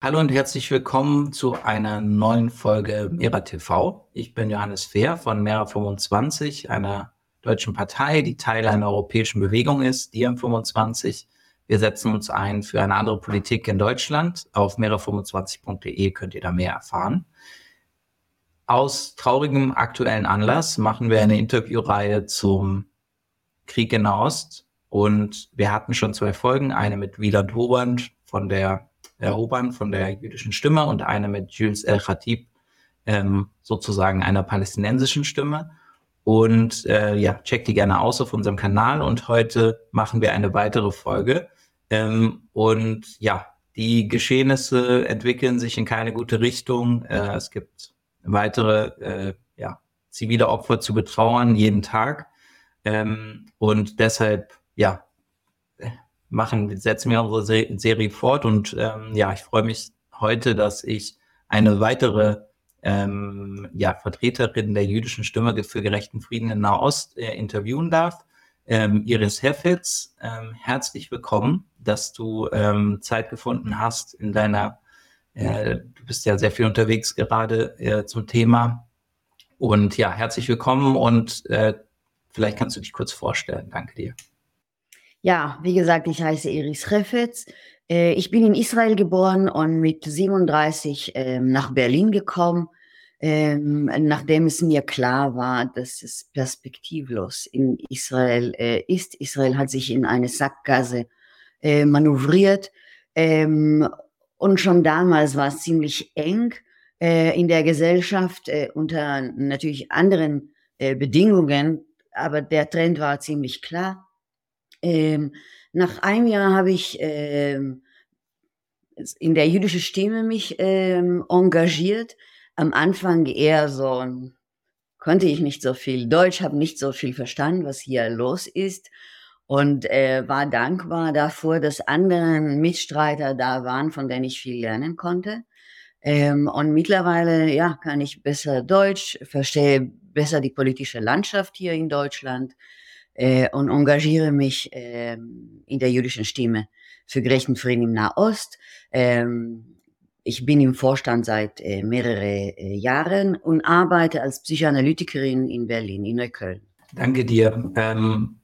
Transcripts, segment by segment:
Hallo und herzlich willkommen zu einer neuen Folge Mera TV. Ich bin Johannes Fehr von Mera 25, einer deutschen Partei, die Teil einer europäischen Bewegung ist, die M25. Wir setzen uns ein für eine andere Politik in Deutschland. Auf mera25.de könnt ihr da mehr erfahren. Aus traurigem aktuellen Anlass machen wir eine Interviewreihe zum Krieg in Nahost. Und wir hatten schon zwei Folgen, eine mit Wieland Hoband von der erobern von der jüdischen Stimme und eine mit Jules El Khatib, ähm, sozusagen einer palästinensischen Stimme. Und äh, ja, checkt die gerne aus auf unserem Kanal. Und heute machen wir eine weitere Folge. Ähm, und ja, die Geschehnisse entwickeln sich in keine gute Richtung. Äh, es gibt weitere äh, ja, zivile Opfer zu betrauern jeden Tag. Ähm, und deshalb, ja, machen, setzen wir unsere Serie fort und ähm, ja, ich freue mich heute, dass ich eine weitere ähm, ja, Vertreterin der jüdischen Stimme für gerechten Frieden in Nahost äh, interviewen darf. Ähm, Iris Heffitz, ähm, herzlich willkommen, dass du ähm, Zeit gefunden hast in deiner, äh, du bist ja sehr viel unterwegs gerade äh, zum Thema. Und ja, herzlich willkommen und äh, vielleicht kannst du dich kurz vorstellen. Danke dir. Ja, wie gesagt, ich heiße Iris Refetz. Äh, ich bin in Israel geboren und mit 37 ähm, nach Berlin gekommen, ähm, nachdem es mir klar war, dass es perspektivlos in Israel äh, ist. Israel hat sich in eine Sackgasse äh, manövriert ähm, und schon damals war es ziemlich eng in der Gesellschaft unter natürlich anderen Bedingungen, aber der Trend war ziemlich klar. Ähm, nach einem Jahr habe ich ähm, in der jüdischen Stimme mich ähm, engagiert. Am Anfang eher so, konnte ich nicht so viel Deutsch, habe nicht so viel verstanden, was hier los ist und äh, war dankbar dafür, dass andere Mitstreiter da waren, von denen ich viel lernen konnte. Ähm, und mittlerweile, ja, kann ich besser Deutsch, verstehe besser die politische Landschaft hier in Deutschland äh, und engagiere mich äh, in der jüdischen Stimme für gerechten Frieden im Nahost. Ähm, ich bin im Vorstand seit äh, mehreren äh, Jahren und arbeite als Psychoanalytikerin in Berlin, in Neukölln. Danke dir. Ähm,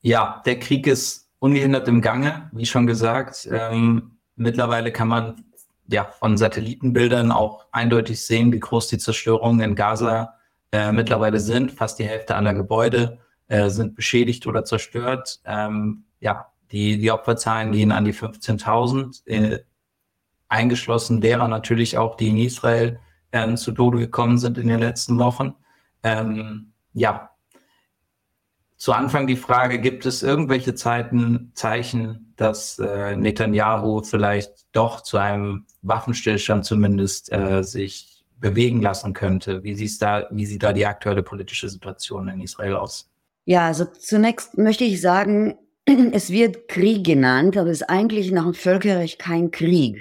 ja, der Krieg ist ungehindert im Gange, wie schon gesagt. Ähm, mittlerweile kann man ja von Satellitenbildern auch eindeutig sehen, wie groß die Zerstörungen in Gaza äh, mittlerweile sind. Fast die Hälfte aller Gebäude äh, sind beschädigt oder zerstört. Ähm, ja, die, die Opferzahlen gehen an die 15.000, äh, eingeschlossen derer natürlich auch, die in Israel äh, zu Tode gekommen sind in den letzten Wochen. Ähm, ja, zu Anfang die Frage, gibt es irgendwelche Zeiten, Zeichen, dass äh, Netanyahu vielleicht doch zu einem Waffenstillstand zumindest äh, sich bewegen lassen könnte? Wie, da, wie sieht da die aktuelle politische Situation in Israel aus? Ja, also zunächst möchte ich sagen, es wird Krieg genannt, aber es ist eigentlich nach dem Völkerrecht kein Krieg.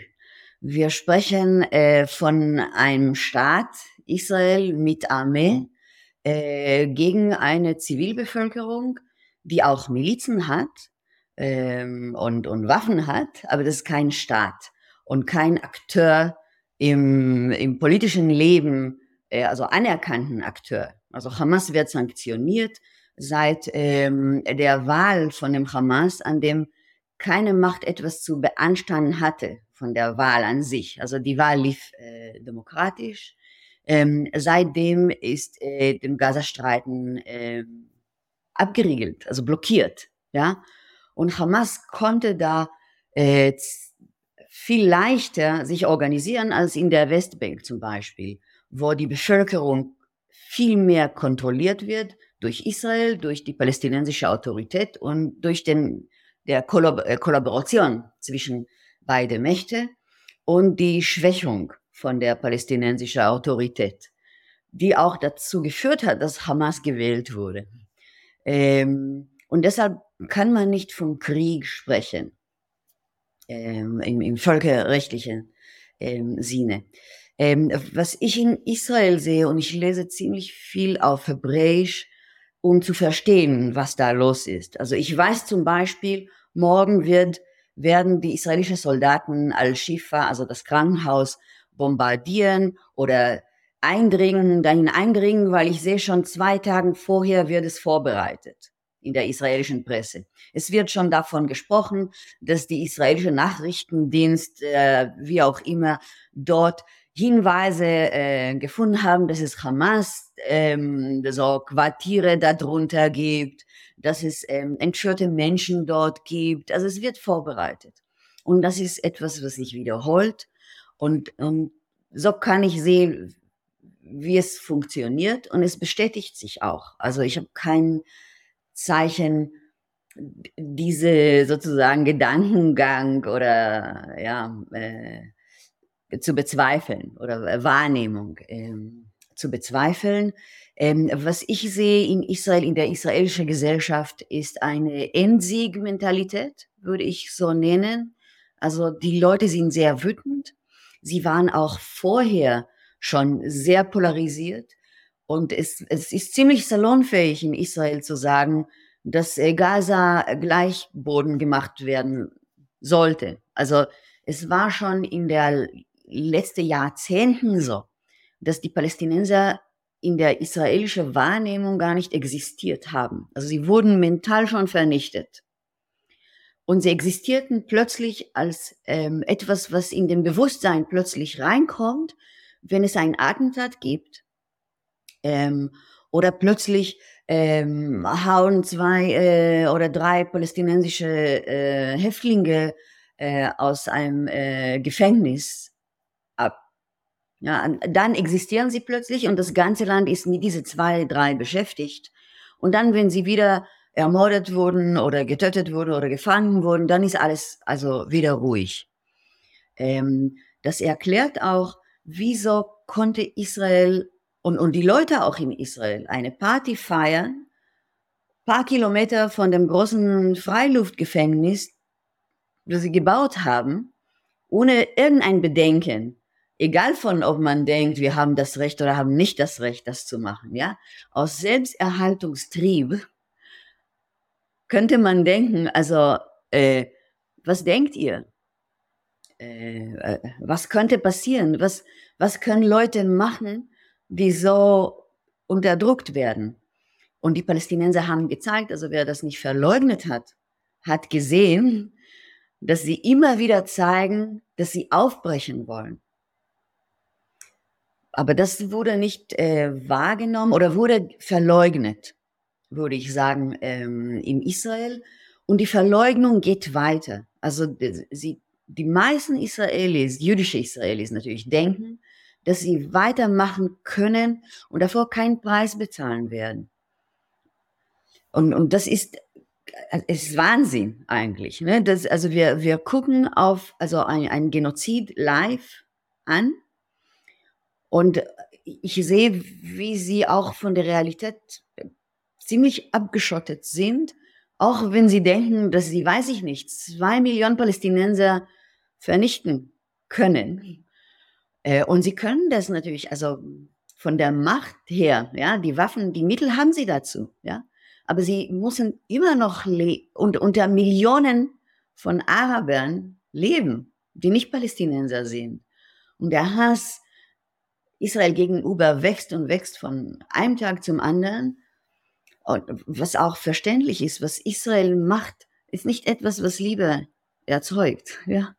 Wir sprechen äh, von einem Staat, Israel mit Armee, äh, gegen eine Zivilbevölkerung, die auch Milizen hat ähm, und, und Waffen hat, aber das ist kein Staat und kein Akteur im, im politischen Leben, äh, also anerkannten Akteur. Also Hamas wird sanktioniert, seit ähm, der Wahl von dem Hamas, an dem keine Macht etwas zu beanstanden hatte von der Wahl an sich. Also die Wahl lief äh, demokratisch. Ähm, seitdem ist äh, dem Gazastreiten äh, abgeriegelt, also blockiert. Ja? Und Hamas konnte da äh, viel leichter sich organisieren als in der Westbank zum Beispiel, wo die Bevölkerung viel mehr kontrolliert wird durch Israel, durch die palästinensische Autorität und durch den, der Kollab äh, Kollaboration zwischen beide Mächte und die Schwächung von der palästinensischen Autorität, die auch dazu geführt hat, dass Hamas gewählt wurde. Ähm, und deshalb kann man nicht vom Krieg sprechen ähm, im, im völkerrechtlichen ähm, Sinne. Ähm, was ich in Israel sehe, und ich lese ziemlich viel auf Hebräisch, um zu verstehen, was da los ist. Also ich weiß zum Beispiel, morgen wird werden die israelischen Soldaten Al-Shifa, also das Krankenhaus, bombardieren oder eindringen, dahin eindringen, weil ich sehe schon zwei Tagen vorher wird es vorbereitet in der israelischen Presse. Es wird schon davon gesprochen, dass die israelische Nachrichtendienst, äh, wie auch immer, dort Hinweise äh, gefunden haben, dass es Hamas ähm, so Quartiere darunter gibt, dass es ähm, entführte Menschen dort gibt. Also es wird vorbereitet. Und das ist etwas, was sich wiederholt. Und, und so kann ich sehen, wie es funktioniert. Und es bestätigt sich auch. Also ich habe kein Zeichen, diese sozusagen Gedankengang oder ja, äh, zu bezweifeln oder Wahrnehmung ähm, zu bezweifeln. Ähm, was ich sehe in Israel, in der israelischen Gesellschaft, ist eine Endsieg-Mentalität, würde ich so nennen. Also die Leute sind sehr wütend. Sie waren auch vorher schon sehr polarisiert. Und es, es ist ziemlich salonfähig in Israel zu sagen, dass Gaza gleich Boden gemacht werden sollte. Also es war schon in der letzten Jahrzehnten so, dass die Palästinenser in der israelischen Wahrnehmung gar nicht existiert haben. Also sie wurden mental schon vernichtet. Und sie existierten plötzlich als ähm, etwas, was in dem Bewusstsein plötzlich reinkommt, wenn es ein Attentat gibt. Ähm, oder plötzlich ähm, hauen zwei äh, oder drei palästinensische äh, Häftlinge äh, aus einem äh, Gefängnis ja, dann existieren sie plötzlich und das ganze Land ist mit diese zwei, drei beschäftigt. Und dann, wenn sie wieder ermordet wurden oder getötet wurden oder gefangen wurden, dann ist alles also wieder ruhig. Ähm, das erklärt auch, wieso konnte Israel und, und die Leute auch in Israel eine Party feiern, paar Kilometer von dem großen Freiluftgefängnis, das sie gebaut haben, ohne irgendein Bedenken egal von, ob man denkt, wir haben das Recht oder haben nicht das Recht, das zu machen, ja, aus Selbsterhaltungstrieb könnte man denken, also, äh, was denkt ihr? Äh, äh, was könnte passieren? Was, was können Leute machen, die so unterdrückt werden? Und die Palästinenser haben gezeigt, also wer das nicht verleugnet hat, hat gesehen, dass sie immer wieder zeigen, dass sie aufbrechen wollen. Aber das wurde nicht äh, wahrgenommen oder wurde verleugnet, würde ich sagen, ähm, in Israel. Und die Verleugnung geht weiter. Also sie, die meisten Israelis, jüdische Israelis natürlich, denken, dass sie weitermachen können und davor keinen Preis bezahlen werden. Und, und das ist, es ist Wahnsinn eigentlich. Ne? Das, also wir, wir gucken auf also ein, ein Genozid live an und ich sehe, wie sie auch von der Realität ziemlich abgeschottet sind, auch wenn sie denken, dass sie, weiß ich nicht, zwei Millionen Palästinenser vernichten können. Äh, und sie können das natürlich, also von der Macht her, ja, die Waffen, die Mittel haben sie dazu, ja. Aber sie müssen immer noch und unter Millionen von Arabern leben, die nicht Palästinenser sind. Und der Hass Israel gegenüber wächst und wächst von einem Tag zum anderen. Und was auch verständlich ist, was Israel macht, ist nicht etwas, was Liebe erzeugt. Ja?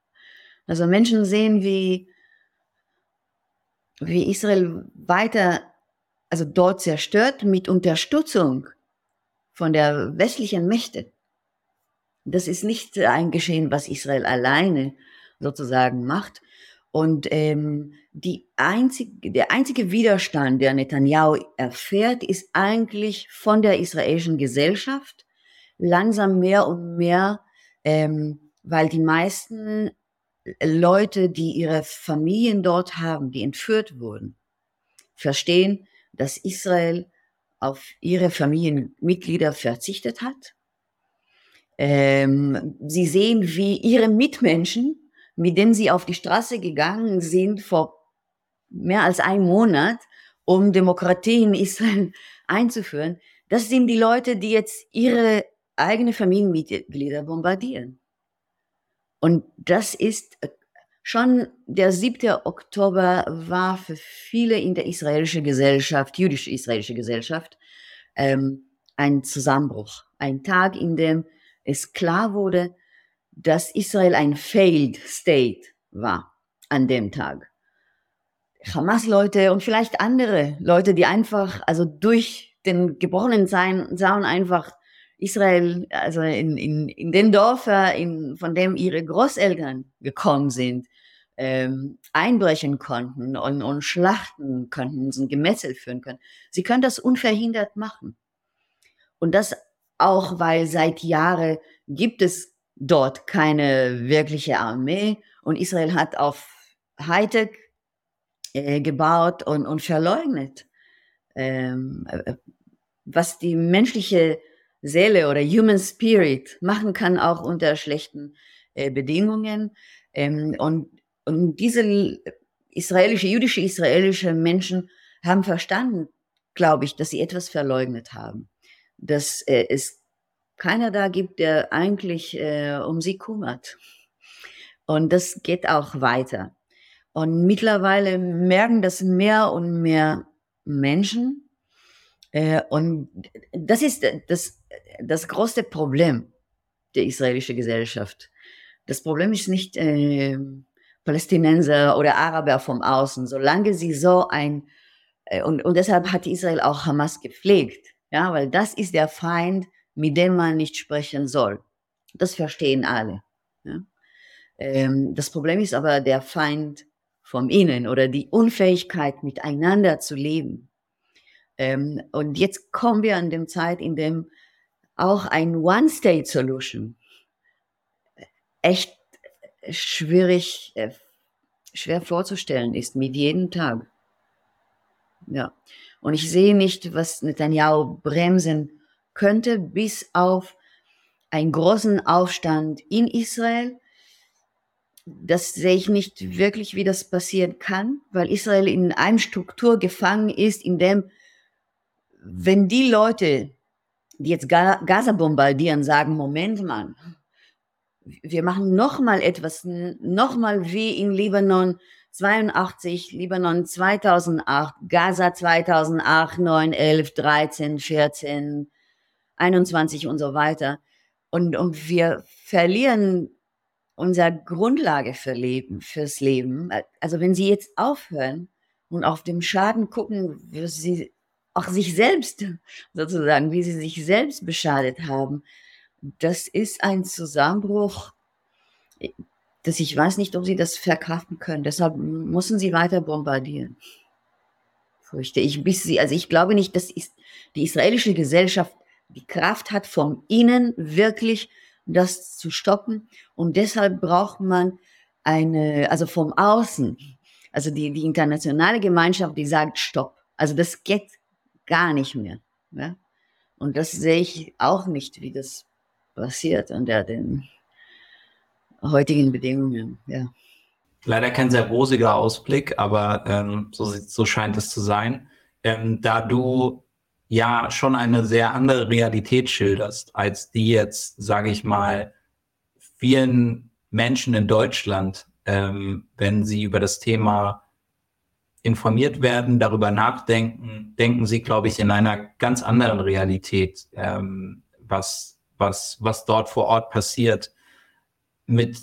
Also Menschen sehen, wie, wie Israel weiter, also dort zerstört mit Unterstützung von der westlichen Mächte. Das ist nicht ein Geschehen, was Israel alleine sozusagen macht, und ähm, die einzige, der einzige Widerstand, der Netanyahu erfährt, ist eigentlich von der israelischen Gesellschaft langsam mehr und mehr, ähm, weil die meisten Leute, die ihre Familien dort haben, die entführt wurden, verstehen, dass Israel auf ihre Familienmitglieder verzichtet hat. Ähm, sie sehen, wie ihre Mitmenschen mit dem sie auf die Straße gegangen sind vor mehr als einem Monat, um Demokratie in Israel einzuführen, das sind die Leute, die jetzt ihre eigene Familienmitglieder bombardieren. Und das ist äh, schon der 7. Oktober war für viele in der israelischen Gesellschaft, jüdische israelische Gesellschaft, ähm, ein Zusammenbruch. Ein Tag, in dem es klar wurde, dass Israel ein failed state war an dem Tag. Hamas-Leute und vielleicht andere Leute, die einfach, also durch den gebrochenen Zaun einfach Israel, also in, in, in den Dörfer, in, von dem ihre Großeltern gekommen sind, ähm, einbrechen konnten und, und schlachten konnten, und Gemetzel führen können. Sie können das unverhindert machen. Und das auch, weil seit Jahren gibt es dort keine wirkliche Armee und Israel hat auf Hightech äh, gebaut und, und verleugnet, ähm, äh, was die menschliche Seele oder Human Spirit machen kann, auch unter schlechten äh, Bedingungen. Ähm, und, und diese israelische, jüdische, israelische Menschen haben verstanden, glaube ich, dass sie etwas verleugnet haben. Dass äh, es keiner da gibt, der eigentlich äh, um sie kümmert. Und das geht auch weiter. Und mittlerweile merken das mehr und mehr Menschen. Äh, und das ist das, das große Problem der israelischen Gesellschaft. Das Problem ist nicht äh, Palästinenser oder Araber vom Außen, solange sie so ein, äh, und, und deshalb hat Israel auch Hamas gepflegt, ja, weil das ist der Feind, mit dem man nicht sprechen soll. Das verstehen alle. Ja. Ähm, das Problem ist aber der Feind vom Innen oder die Unfähigkeit, miteinander zu leben. Ähm, und jetzt kommen wir an dem Zeit, in dem auch ein One-State-Solution echt schwierig, äh, schwer vorzustellen ist mit jedem Tag. Ja. Und ich sehe nicht, was Netanyahu bremsen könnte, bis auf einen großen Aufstand in Israel. Das sehe ich nicht wirklich, wie das passieren kann, weil Israel in einem Struktur gefangen ist, in dem, wenn die Leute, die jetzt Gaza bombardieren, sagen, Moment mal, wir machen nochmal etwas, nochmal wie in Libanon 82, Libanon 2008, Gaza 2008, 9, 11, 13, 14, 21 und so weiter. Und, und wir verlieren unsere Grundlage für Leben, fürs Leben. Also wenn Sie jetzt aufhören und auf dem Schaden gucken, wie Sie auch sich selbst sozusagen, wie Sie sich selbst beschadet haben, das ist ein Zusammenbruch, dass ich weiß nicht, ob Sie das verkraften können. Deshalb müssen Sie weiter bombardieren. Fürchte ich, bis Sie, also ich glaube nicht, dass die israelische Gesellschaft die Kraft hat, vom Innen wirklich das zu stoppen. Und deshalb braucht man eine, also vom Außen, also die, die internationale Gemeinschaft, die sagt Stopp. Also das geht gar nicht mehr. Ja? Und das sehe ich auch nicht, wie das passiert unter den heutigen Bedingungen. Ja. Leider kein sehr rosiger Ausblick, aber ähm, so, so scheint es zu sein. Ähm, da du ja schon eine sehr andere Realität schilderst, als die jetzt, sage ich mal, vielen Menschen in Deutschland, ähm, wenn sie über das Thema informiert werden, darüber nachdenken, denken sie, glaube ich, in einer ganz anderen Realität, ähm, was, was, was dort vor Ort passiert. Mit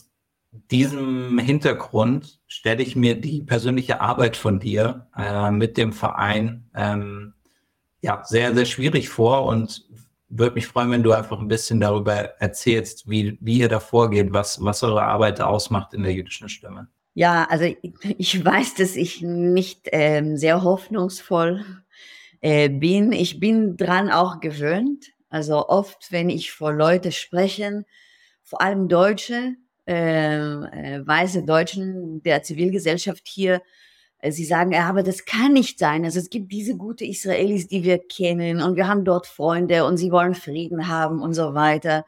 diesem Hintergrund stelle ich mir die persönliche Arbeit von dir äh, mit dem Verein ähm, ja, sehr, sehr schwierig vor und würde mich freuen, wenn du einfach ein bisschen darüber erzählst, wie, wie ihr da vorgeht, was, was eure Arbeit ausmacht in der jüdischen Stimme. Ja, also ich weiß, dass ich nicht ähm, sehr hoffnungsvoll äh, bin. Ich bin dran auch gewöhnt. Also oft, wenn ich vor Leute spreche, vor allem Deutsche, äh, äh, weiße Deutschen der Zivilgesellschaft hier, sie sagen, ja, aber das kann nicht sein. Also es gibt diese gute Israelis, die wir kennen und wir haben dort Freunde und sie wollen Frieden haben und so weiter.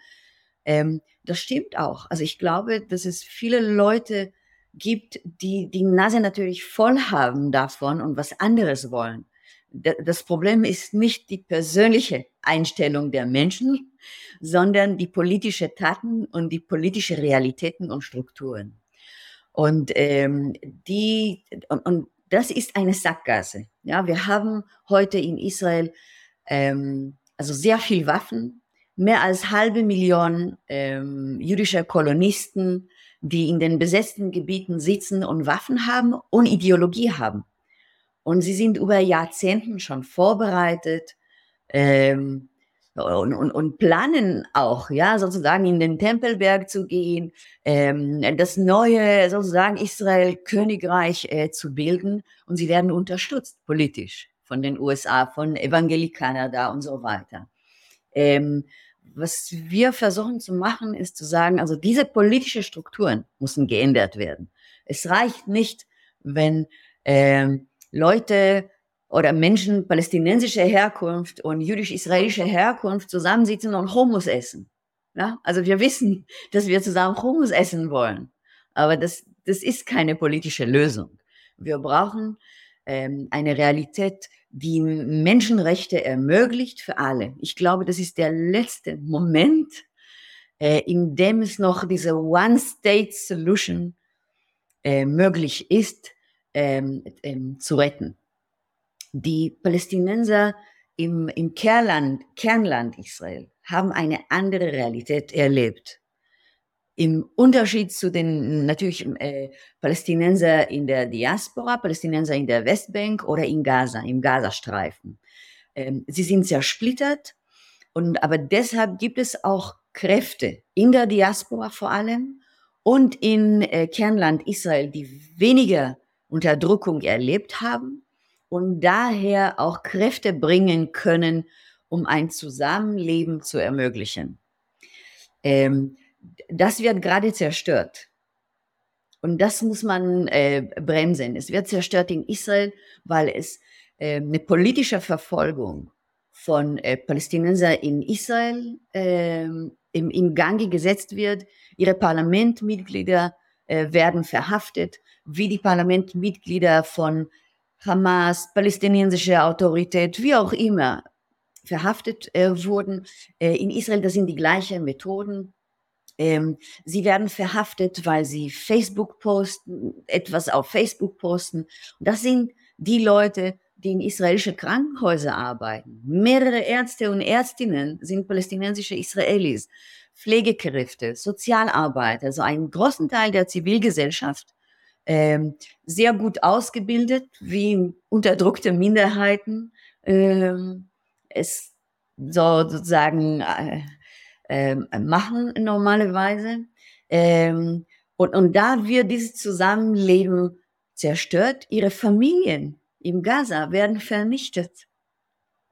Ähm, das stimmt auch. Also ich glaube, dass es viele Leute gibt, die die Nase natürlich voll haben davon und was anderes wollen. das Problem ist nicht die persönliche Einstellung der Menschen, sondern die politische Taten und die politische Realitäten und Strukturen. Und ähm, die und, und das ist eine Sackgasse. Ja, wir haben heute in Israel ähm, also sehr viel Waffen, mehr als halbe Million ähm, jüdischer Kolonisten, die in den besetzten Gebieten sitzen und Waffen haben und Ideologie haben. Und sie sind über Jahrzehnten schon vorbereitet ähm, und, und, und planen auch, ja, sozusagen in den Tempelberg zu gehen, ähm, das neue sozusagen Israel-Königreich äh, zu bilden. Und sie werden unterstützt politisch von den USA, von Evangelii-Kanada und so weiter. Ähm, was wir versuchen zu machen, ist zu sagen, also diese politische Strukturen müssen geändert werden. Es reicht nicht, wenn ähm, Leute oder Menschen palästinensischer Herkunft und jüdisch-israelischer Herkunft zusammensitzen und Hummus essen. Ja? Also wir wissen, dass wir zusammen Hummus essen wollen, aber das, das ist keine politische Lösung. Wir brauchen ähm, eine Realität, die Menschenrechte ermöglicht für alle. Ich glaube, das ist der letzte Moment, äh, in dem es noch diese One-State-Solution äh, möglich ist, ähm, ähm, zu retten. Die Palästinenser im, im Kernland, Kernland Israel haben eine andere Realität erlebt im Unterschied zu den natürlich äh, Palästinenser in der Diaspora, Palästinenser in der Westbank oder in Gaza, im Gazastreifen. Ähm, sie sind zersplittert und aber deshalb gibt es auch Kräfte in der Diaspora vor allem und in äh, Kernland Israel, die weniger Unterdrückung erlebt haben und daher auch Kräfte bringen können, um ein Zusammenleben zu ermöglichen. Ähm, das wird gerade zerstört. Und das muss man äh, bremsen. Es wird zerstört in Israel, weil es äh, eine politische Verfolgung von äh, Palästinensern in Israel äh, im, im Gange gesetzt wird. Ihre Parlamentmitglieder äh, werden verhaftet, wie die Parlamentmitglieder von Hamas, palästinensische Autorität, wie auch immer, verhaftet äh, wurden. Äh, in Israel, das sind die gleichen Methoden. Ähm, sie werden verhaftet, weil sie Facebook posten, etwas auf Facebook posten. Und das sind die Leute, die in israelische Krankenhäuser arbeiten. Mehrere Ärzte und Ärztinnen sind palästinensische Israelis, Pflegekräfte, Sozialarbeiter, also einen großen Teil der Zivilgesellschaft, ähm, sehr gut ausgebildet, wie unterdrückte Minderheiten. Ähm, es so sozusagen äh, ähm, machen normalerweise. Ähm, und, und da wird dieses Zusammenleben zerstört. Ihre Familien im Gaza werden vernichtet.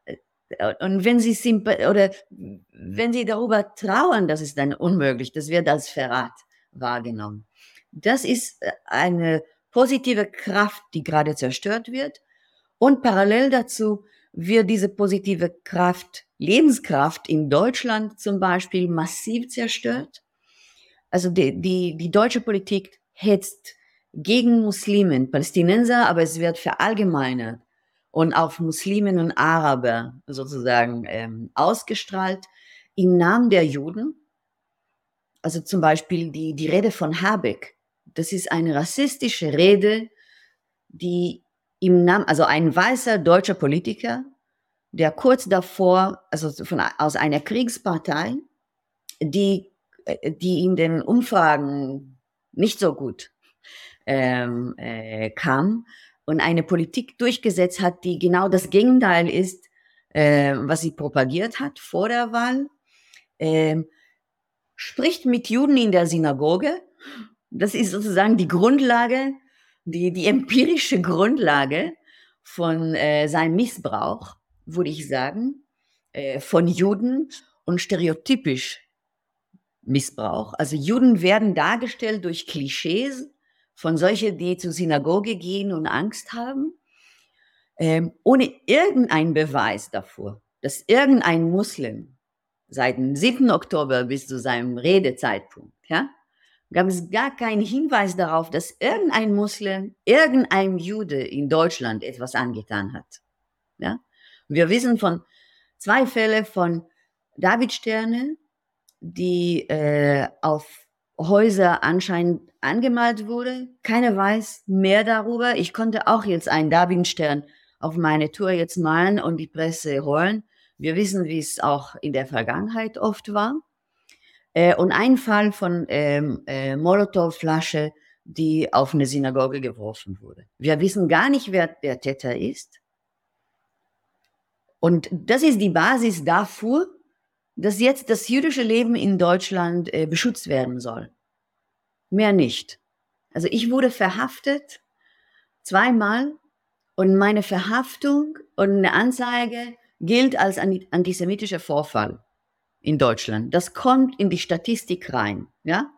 Äh, und wenn sie oder wenn sie darüber trauern, das ist dann unmöglich. Das wird als Verrat wahrgenommen. Das ist äh, eine positive Kraft, die gerade zerstört wird. Und parallel dazu wird diese positive Kraft, Lebenskraft in Deutschland zum Beispiel massiv zerstört. Also die, die, die deutsche Politik hetzt gegen Muslimen, Palästinenser, aber es wird verallgemeinert und auf Muslimen und Araber sozusagen ähm, ausgestrahlt im Namen der Juden. Also zum Beispiel die, die Rede von Habeck. Das ist eine rassistische Rede, die im Namen, also ein weißer deutscher Politiker, der kurz davor, also von, aus einer Kriegspartei, die, äh, die in den Umfragen nicht so gut ähm, äh, kam und eine Politik durchgesetzt hat, die genau das Gegenteil ist, äh, was sie propagiert hat vor der Wahl, äh, spricht mit Juden in der Synagoge. Das ist sozusagen die Grundlage die, die empirische Grundlage von äh, seinem Missbrauch, würde ich sagen, äh, von Juden und stereotypisch Missbrauch. Also Juden werden dargestellt durch Klischees von solchen, die zur Synagoge gehen und Angst haben, ähm, ohne irgendeinen Beweis davor, dass irgendein Muslim seit dem 7. Oktober bis zu seinem Redezeitpunkt, ja, gab es gar keinen Hinweis darauf, dass irgendein Muslim, irgendein Jude in Deutschland etwas angetan hat. Ja? Wir wissen von zwei Fällen von Davidsterne, die äh, auf Häuser anscheinend angemalt wurde. Keiner weiß mehr darüber. Ich konnte auch jetzt einen Davidstern auf meine Tour jetzt malen und die Presse holen. Wir wissen, wie es auch in der Vergangenheit oft war. Äh, und ein Fall von ähm, äh, Molotow-Flasche, die auf eine Synagoge geworfen wurde. Wir wissen gar nicht, wer der Täter ist. Und das ist die Basis dafür, dass jetzt das jüdische Leben in Deutschland äh, beschützt werden soll. Mehr nicht. Also ich wurde verhaftet zweimal und meine Verhaftung und eine Anzeige gilt als antisemitischer Vorfall in Deutschland. Das kommt in die Statistik rein, ja?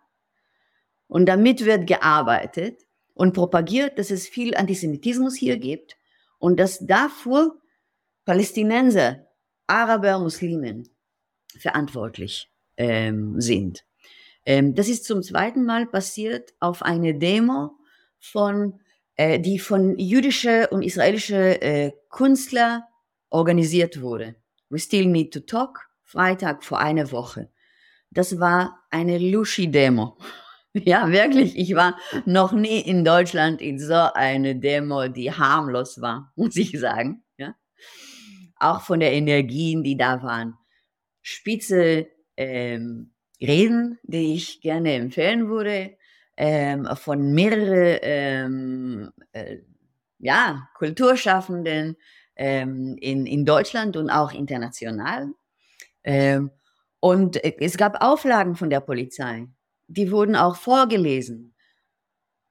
Und damit wird gearbeitet und propagiert, dass es viel Antisemitismus hier gibt und dass dafür Palästinenser, Araber, Muslimen verantwortlich ähm, sind. Ähm, das ist zum zweiten Mal passiert auf eine Demo von, äh, die von jüdische und israelische äh, Künstler organisiert wurde. We Still Need to Talk, Freitag vor einer Woche. Das war eine Lushi-Demo. Ja, wirklich. Ich war noch nie in Deutschland in so eine Demo, die harmlos war, muss ich sagen. Ja. Auch von der Energien, die da waren. Spitze ähm, Reden, die ich gerne empfehlen würde, ähm, von mehreren ähm, äh, ja, Kulturschaffenden ähm, in, in Deutschland und auch international. Ähm, und es gab Auflagen von der Polizei, die wurden auch vorgelesen.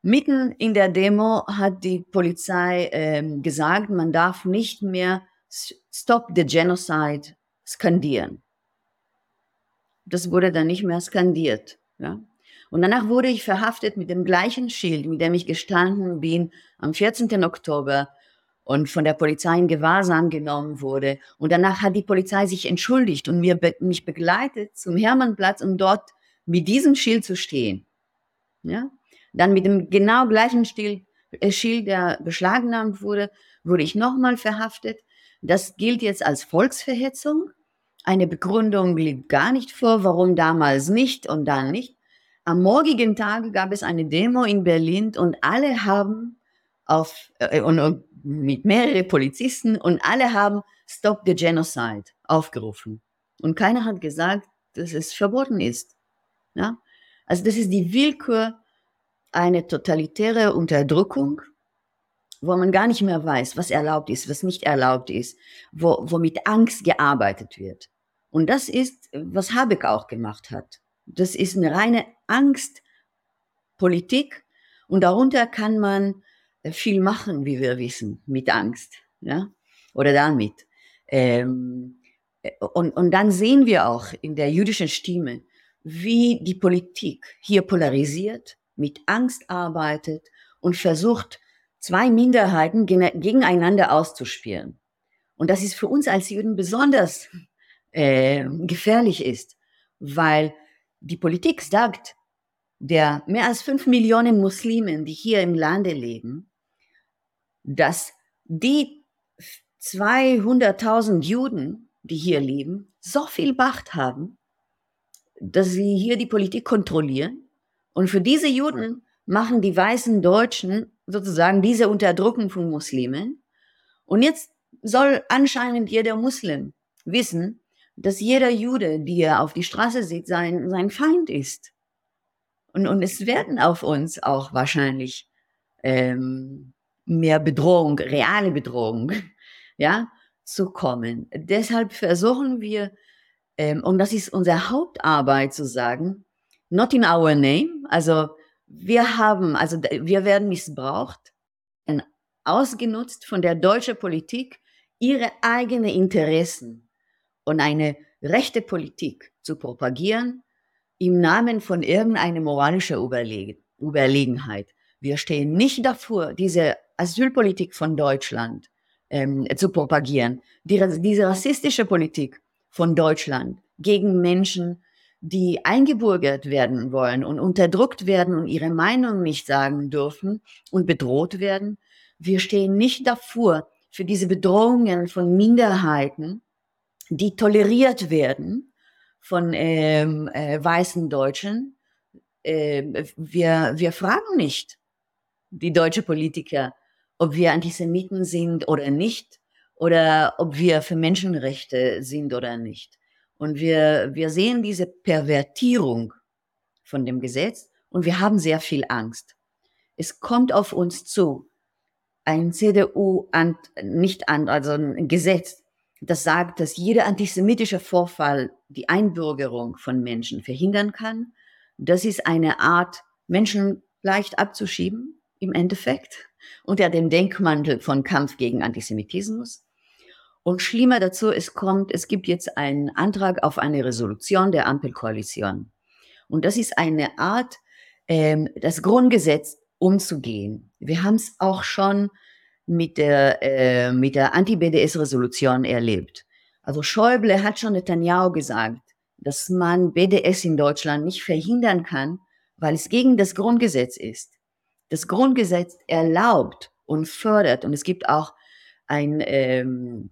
Mitten in der Demo hat die Polizei ähm, gesagt, man darf nicht mehr Stop the Genocide skandieren. Das wurde dann nicht mehr skandiert. Ja? Und danach wurde ich verhaftet mit dem gleichen Schild, mit dem ich gestanden bin am 14. Oktober und von der Polizei in Gewahrsam genommen wurde. Und danach hat die Polizei sich entschuldigt und mir, mich begleitet zum Hermannplatz, um dort mit diesem Schild zu stehen. Ja? Dann mit dem genau gleichen Stil, äh, Schild, der beschlagnahmt wurde, wurde ich nochmal verhaftet. Das gilt jetzt als Volksverhetzung. Eine Begründung liegt gar nicht vor, warum damals nicht und dann nicht. Am morgigen Tag gab es eine Demo in Berlin und alle haben auf, äh, und, und mit mehreren Polizisten und alle haben Stop the Genocide aufgerufen. Und keiner hat gesagt, dass es verboten ist. Ja? Also das ist die Willkür eine totalitäre Unterdrückung, wo man gar nicht mehr weiß, was erlaubt ist, was nicht erlaubt ist, wo, mit Angst gearbeitet wird. Und das ist, was Habeck auch gemacht hat. Das ist eine reine Angstpolitik und darunter kann man viel machen, wie wir wissen, mit Angst, ja, oder damit. Ähm, äh, und, und dann sehen wir auch in der jüdischen Stimme, wie die Politik hier polarisiert, mit Angst arbeitet und versucht, zwei Minderheiten gegeneinander auszuspielen. Und das ist für uns als Juden besonders äh, gefährlich ist, weil die Politik sagt, der mehr als fünf Millionen Muslimen, die hier im Lande leben, dass die 200.000 Juden, die hier leben, so viel Macht haben, dass sie hier die Politik kontrollieren. Und für diese Juden machen die weißen Deutschen sozusagen diese Unterdrückung von Muslimen. Und jetzt soll anscheinend jeder Muslim wissen, dass jeder Jude, der auf die Straße sieht, sein, sein Feind ist. Und, und es werden auf uns auch wahrscheinlich ähm, mehr Bedrohung, reale Bedrohung, ja, zu kommen. Deshalb versuchen wir, ähm, und das ist unsere Hauptarbeit zu sagen, not in our name, also wir haben, also wir werden missbraucht, ausgenutzt von der deutschen Politik, ihre eigenen Interessen und eine rechte Politik zu propagieren im Namen von irgendeiner moralischer Überlegen, Überlegenheit. Wir stehen nicht dafür, diese Asylpolitik von Deutschland ähm, zu propagieren, die, diese rassistische Politik von Deutschland gegen Menschen, die eingebürgert werden wollen und unterdrückt werden und ihre Meinung nicht sagen dürfen und bedroht werden. Wir stehen nicht dafür, für diese Bedrohungen von Minderheiten, die toleriert werden von ähm, äh, weißen Deutschen. Äh, wir, wir fragen nicht die deutsche Politiker, ob wir Antisemiten sind oder nicht, oder ob wir für Menschenrechte sind oder nicht. Und wir, wir sehen diese Pervertierung von dem Gesetz und wir haben sehr viel Angst. Es kommt auf uns zu, ein CDU, an, nicht an, also ein Gesetz, das sagt, dass jeder antisemitische Vorfall die Einbürgerung von Menschen verhindern kann. Das ist eine Art, Menschen leicht abzuschieben, im Endeffekt, unter dem Denkmantel von Kampf gegen Antisemitismus. Und schlimmer dazu, es kommt, es gibt jetzt einen Antrag auf eine Resolution der Ampelkoalition. Und das ist eine Art, ähm, das Grundgesetz umzugehen. Wir haben es auch schon mit der, äh, mit der Anti-BDS-Resolution erlebt. Also Schäuble hat schon Netanyahu gesagt, dass man BDS in Deutschland nicht verhindern kann, weil es gegen das Grundgesetz ist. Das Grundgesetz erlaubt und fördert, und es gibt auch ein, ähm,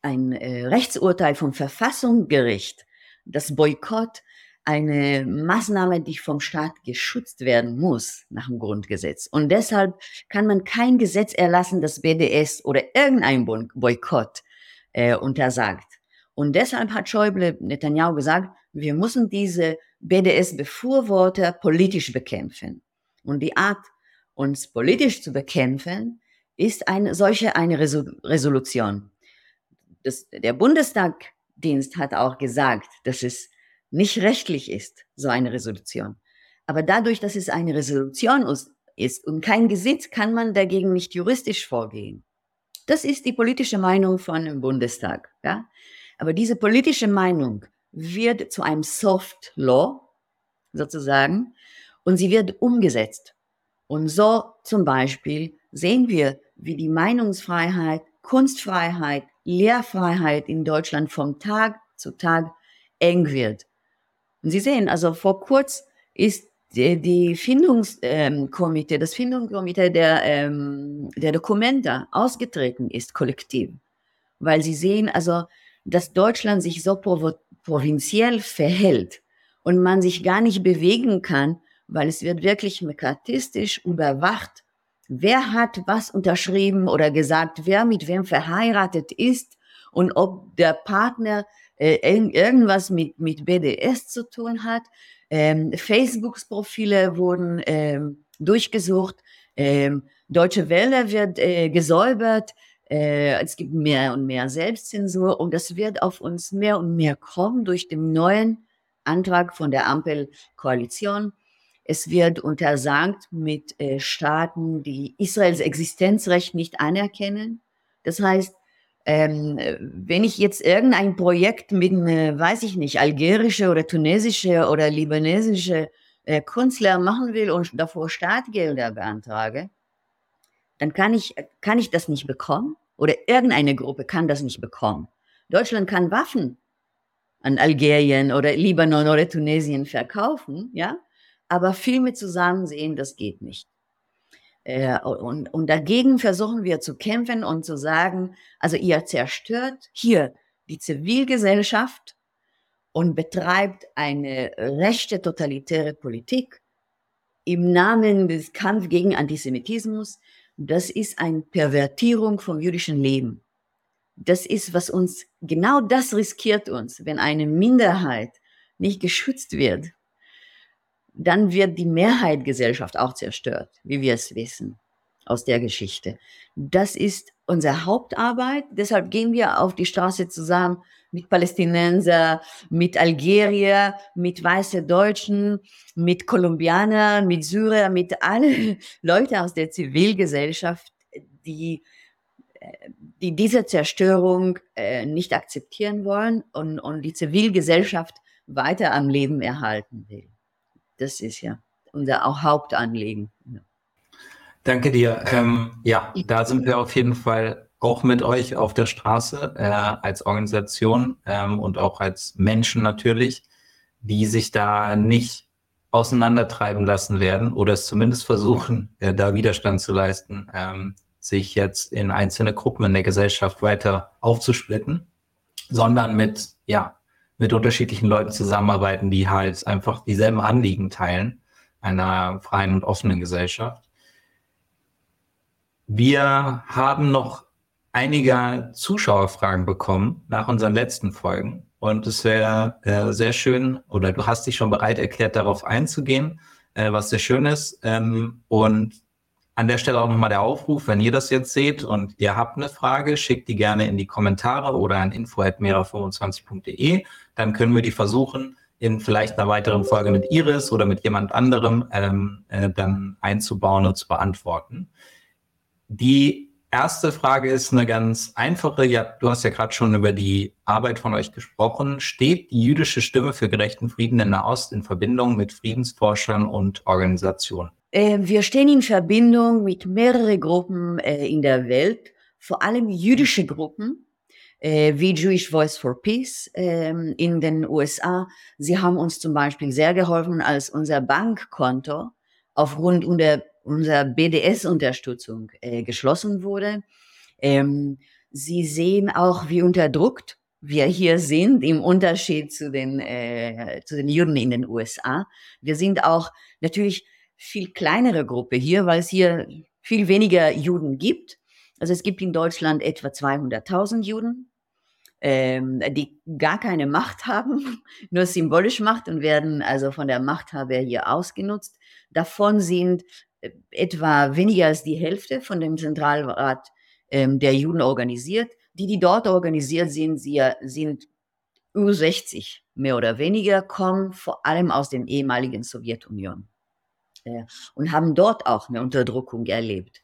ein äh, Rechtsurteil vom Verfassungsgericht, dass Boykott eine Maßnahme, die vom Staat geschützt werden muss nach dem Grundgesetz. Und deshalb kann man kein Gesetz erlassen, das BDS oder irgendein Boykott äh, untersagt. Und deshalb hat Schäuble Netanyahu gesagt, wir müssen diese BDS-Befürworter politisch bekämpfen. Und die Art, uns politisch zu bekämpfen, ist eine solche eine Resolution das, der Bundestagdienst hat auch gesagt, dass es nicht rechtlich ist, so eine Resolution. Aber dadurch, dass es eine Resolution ist und kein Gesetz, kann man dagegen nicht juristisch vorgehen. Das ist die politische Meinung von dem Bundestag. Ja? Aber diese politische Meinung wird zu einem Soft Law sozusagen und sie wird umgesetzt. Und so zum Beispiel sehen wir, wie die Meinungsfreiheit, Kunstfreiheit, Lehrfreiheit in Deutschland vom Tag zu Tag eng wird. Und Sie sehen, also vor kurz ist die, Findungskomitee, ähm, das Findungskomitee der, ähm, der Dokumente ausgetreten ist, kollektiv. Weil sie sehen, also, dass Deutschland sich so provinziell verhält und man sich gar nicht bewegen kann, weil es wird wirklich mekatistisch überwacht wer hat was unterschrieben oder gesagt, wer mit wem verheiratet ist und ob der Partner äh, irgendwas mit, mit BDS zu tun hat. Ähm, Facebooks Profile wurden ähm, durchgesucht. Ähm, Deutsche Welle wird äh, gesäubert. Äh, es gibt mehr und mehr Selbstzensur und das wird auf uns mehr und mehr kommen durch den neuen Antrag von der Ampelkoalition. Es wird untersagt mit äh, Staaten, die Israels Existenzrecht nicht anerkennen. Das heißt, ähm, wenn ich jetzt irgendein Projekt mit, äh, weiß ich nicht, algerische oder tunesische oder libanesische äh, Künstler machen will und davor Startgelder beantrage, dann kann ich, kann ich das nicht bekommen oder irgendeine Gruppe kann das nicht bekommen. Deutschland kann Waffen an Algerien oder Libanon oder Tunesien verkaufen, ja, aber mit zusammen sehen, das geht nicht. Äh, und, und dagegen versuchen wir zu kämpfen und zu sagen, also ihr zerstört hier die Zivilgesellschaft und betreibt eine rechte totalitäre Politik im Namen des Kampfes gegen Antisemitismus. Das ist eine Pervertierung vom jüdischen Leben. Das ist, was uns, genau das riskiert uns, wenn eine Minderheit nicht geschützt wird dann wird die Mehrheitsgesellschaft auch zerstört, wie wir es wissen aus der Geschichte. Das ist unsere Hauptarbeit. Deshalb gehen wir auf die Straße zusammen mit Palästinenser, mit Algerier, mit weiße Deutschen, mit Kolumbianern, mit Syrer, mit allen Leuten aus der Zivilgesellschaft, die, die diese Zerstörung äh, nicht akzeptieren wollen und, und die Zivilgesellschaft weiter am Leben erhalten will. Das ist ja unser auch Hauptanliegen. Danke dir. Ähm, ja, da sind wir auf jeden Fall auch mit euch auf der Straße äh, als Organisation ähm, und auch als Menschen natürlich, die sich da nicht auseinandertreiben lassen werden oder es zumindest versuchen, äh, da Widerstand zu leisten. Ähm, sich jetzt in einzelne Gruppen in der Gesellschaft weiter aufzusplitten, sondern mit, ja, mit unterschiedlichen Leuten zusammenarbeiten, die halt einfach dieselben Anliegen teilen, einer freien und offenen Gesellschaft. Wir haben noch einige Zuschauerfragen bekommen nach unseren letzten Folgen. Und es wäre äh, sehr schön, oder du hast dich schon bereit erklärt, darauf einzugehen, äh, was sehr schön ist. Ähm, und an der Stelle auch nochmal der Aufruf, wenn ihr das jetzt seht und ihr habt eine Frage, schickt die gerne in die Kommentare oder an info.mera25.de. Dann können wir die versuchen, in vielleicht einer weiteren Folge mit Iris oder mit jemand anderem ähm, äh, dann einzubauen und zu beantworten. Die erste Frage ist eine ganz einfache. Ja, du hast ja gerade schon über die Arbeit von euch gesprochen. Steht die jüdische Stimme für gerechten Frieden in Nahost in Verbindung mit Friedensforschern und Organisationen? Äh, wir stehen in Verbindung mit mehreren Gruppen äh, in der Welt, vor allem jüdische Gruppen, wie Jewish Voice for Peace ähm, in den USA. Sie haben uns zum Beispiel sehr geholfen, als unser Bankkonto aufgrund unserer unserer BDS-Unterstützung äh, geschlossen wurde. Ähm, Sie sehen auch, wie unterdrückt wir hier sind, im Unterschied zu den, äh, zu den Juden in den USA. Wir sind auch natürlich viel kleinere Gruppe hier, weil es hier viel weniger Juden gibt. Also es gibt in Deutschland etwa 200.000 Juden, ähm, die gar keine Macht haben, nur symbolisch Macht und werden also von der Machthaber hier ausgenutzt. Davon sind etwa weniger als die Hälfte von dem Zentralrat ähm, der Juden organisiert. Die, die dort organisiert sind, sie sind über 60 mehr oder weniger, kommen vor allem aus der ehemaligen Sowjetunion äh, und haben dort auch eine Unterdrückung erlebt.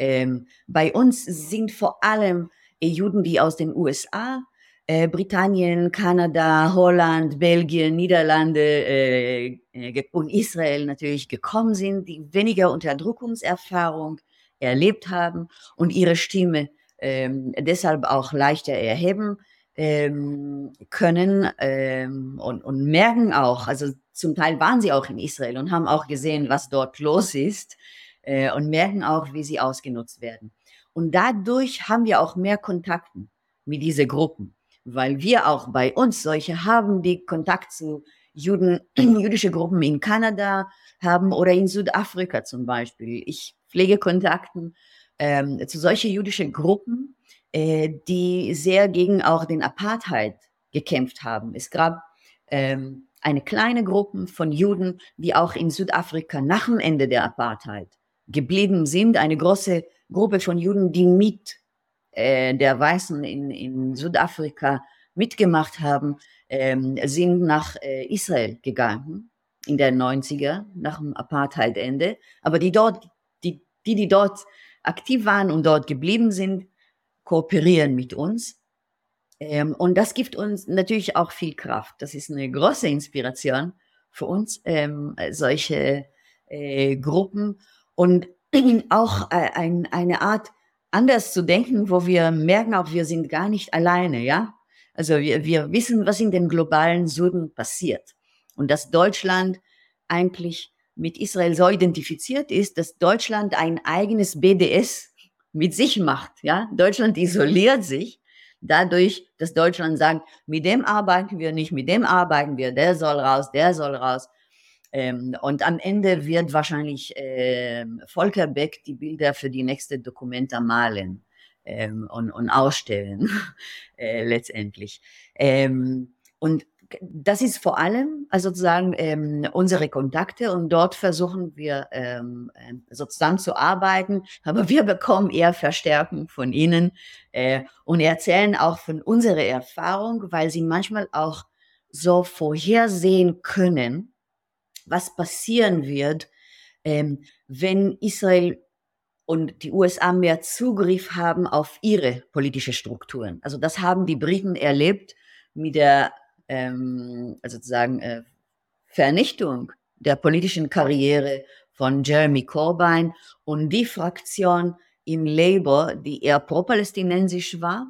Ähm, bei uns sind vor allem Juden, die aus den USA äh, Britannien, Kanada, Holland, Belgien, Niederlande äh, äh und Israel natürlich gekommen sind, die weniger Unterdrückungserfahrung erlebt haben und ihre Stimme ähm, deshalb auch leichter erheben ähm, können ähm, und, und merken auch, also zum Teil waren sie auch in Israel und haben auch gesehen, was dort los ist äh, und merken auch, wie sie ausgenutzt werden. Und dadurch haben wir auch mehr Kontakten mit diesen Gruppen weil wir auch bei uns solche haben, die Kontakt zu Juden, jüdische Gruppen in Kanada haben oder in Südafrika zum Beispiel. Ich pflege Kontakten ähm, zu solchen jüdischen Gruppen, äh, die sehr gegen auch den Apartheid gekämpft haben. Es gab ähm, eine kleine Gruppe von Juden, die auch in Südafrika nach dem Ende der Apartheid geblieben sind. Eine große Gruppe von Juden, die mit äh, der Weißen in, in Südafrika mitgemacht haben, ähm, sind nach äh, Israel gegangen in den 90er, nach dem Apartheid-Ende. Aber die dort, die, die, die dort aktiv waren und dort geblieben sind, kooperieren mit uns. Ähm, und das gibt uns natürlich auch viel Kraft. Das ist eine große Inspiration für uns, ähm, solche äh, Gruppen und auch äh, ein, eine Art anders zu denken, wo wir merken auch, wir sind gar nicht alleine, ja. Also wir, wir wissen, was in den globalen Süden passiert. Und dass Deutschland eigentlich mit Israel so identifiziert ist, dass Deutschland ein eigenes BDS mit sich macht, ja. Deutschland isoliert sich dadurch, dass Deutschland sagt, mit dem arbeiten wir nicht, mit dem arbeiten wir, der soll raus, der soll raus. Ähm, und am Ende wird wahrscheinlich äh, Volker Beck die Bilder für die nächste Dokumenta malen ähm, und, und, ausstellen, äh, letztendlich. Ähm, und das ist vor allem also sozusagen ähm, unsere Kontakte und dort versuchen wir ähm, ähm sozusagen zu arbeiten, aber wir bekommen eher Verstärkung von ihnen äh, und erzählen auch von unserer Erfahrung, weil sie manchmal auch so vorhersehen können, was passieren wird, ähm, wenn Israel und die USA mehr Zugriff haben auf ihre politische Strukturen. Also das haben die Briten erlebt mit der ähm, also sozusagen äh, Vernichtung der politischen Karriere von Jeremy Corbyn und die Fraktion im Labour, die eher pro-palästinensisch war.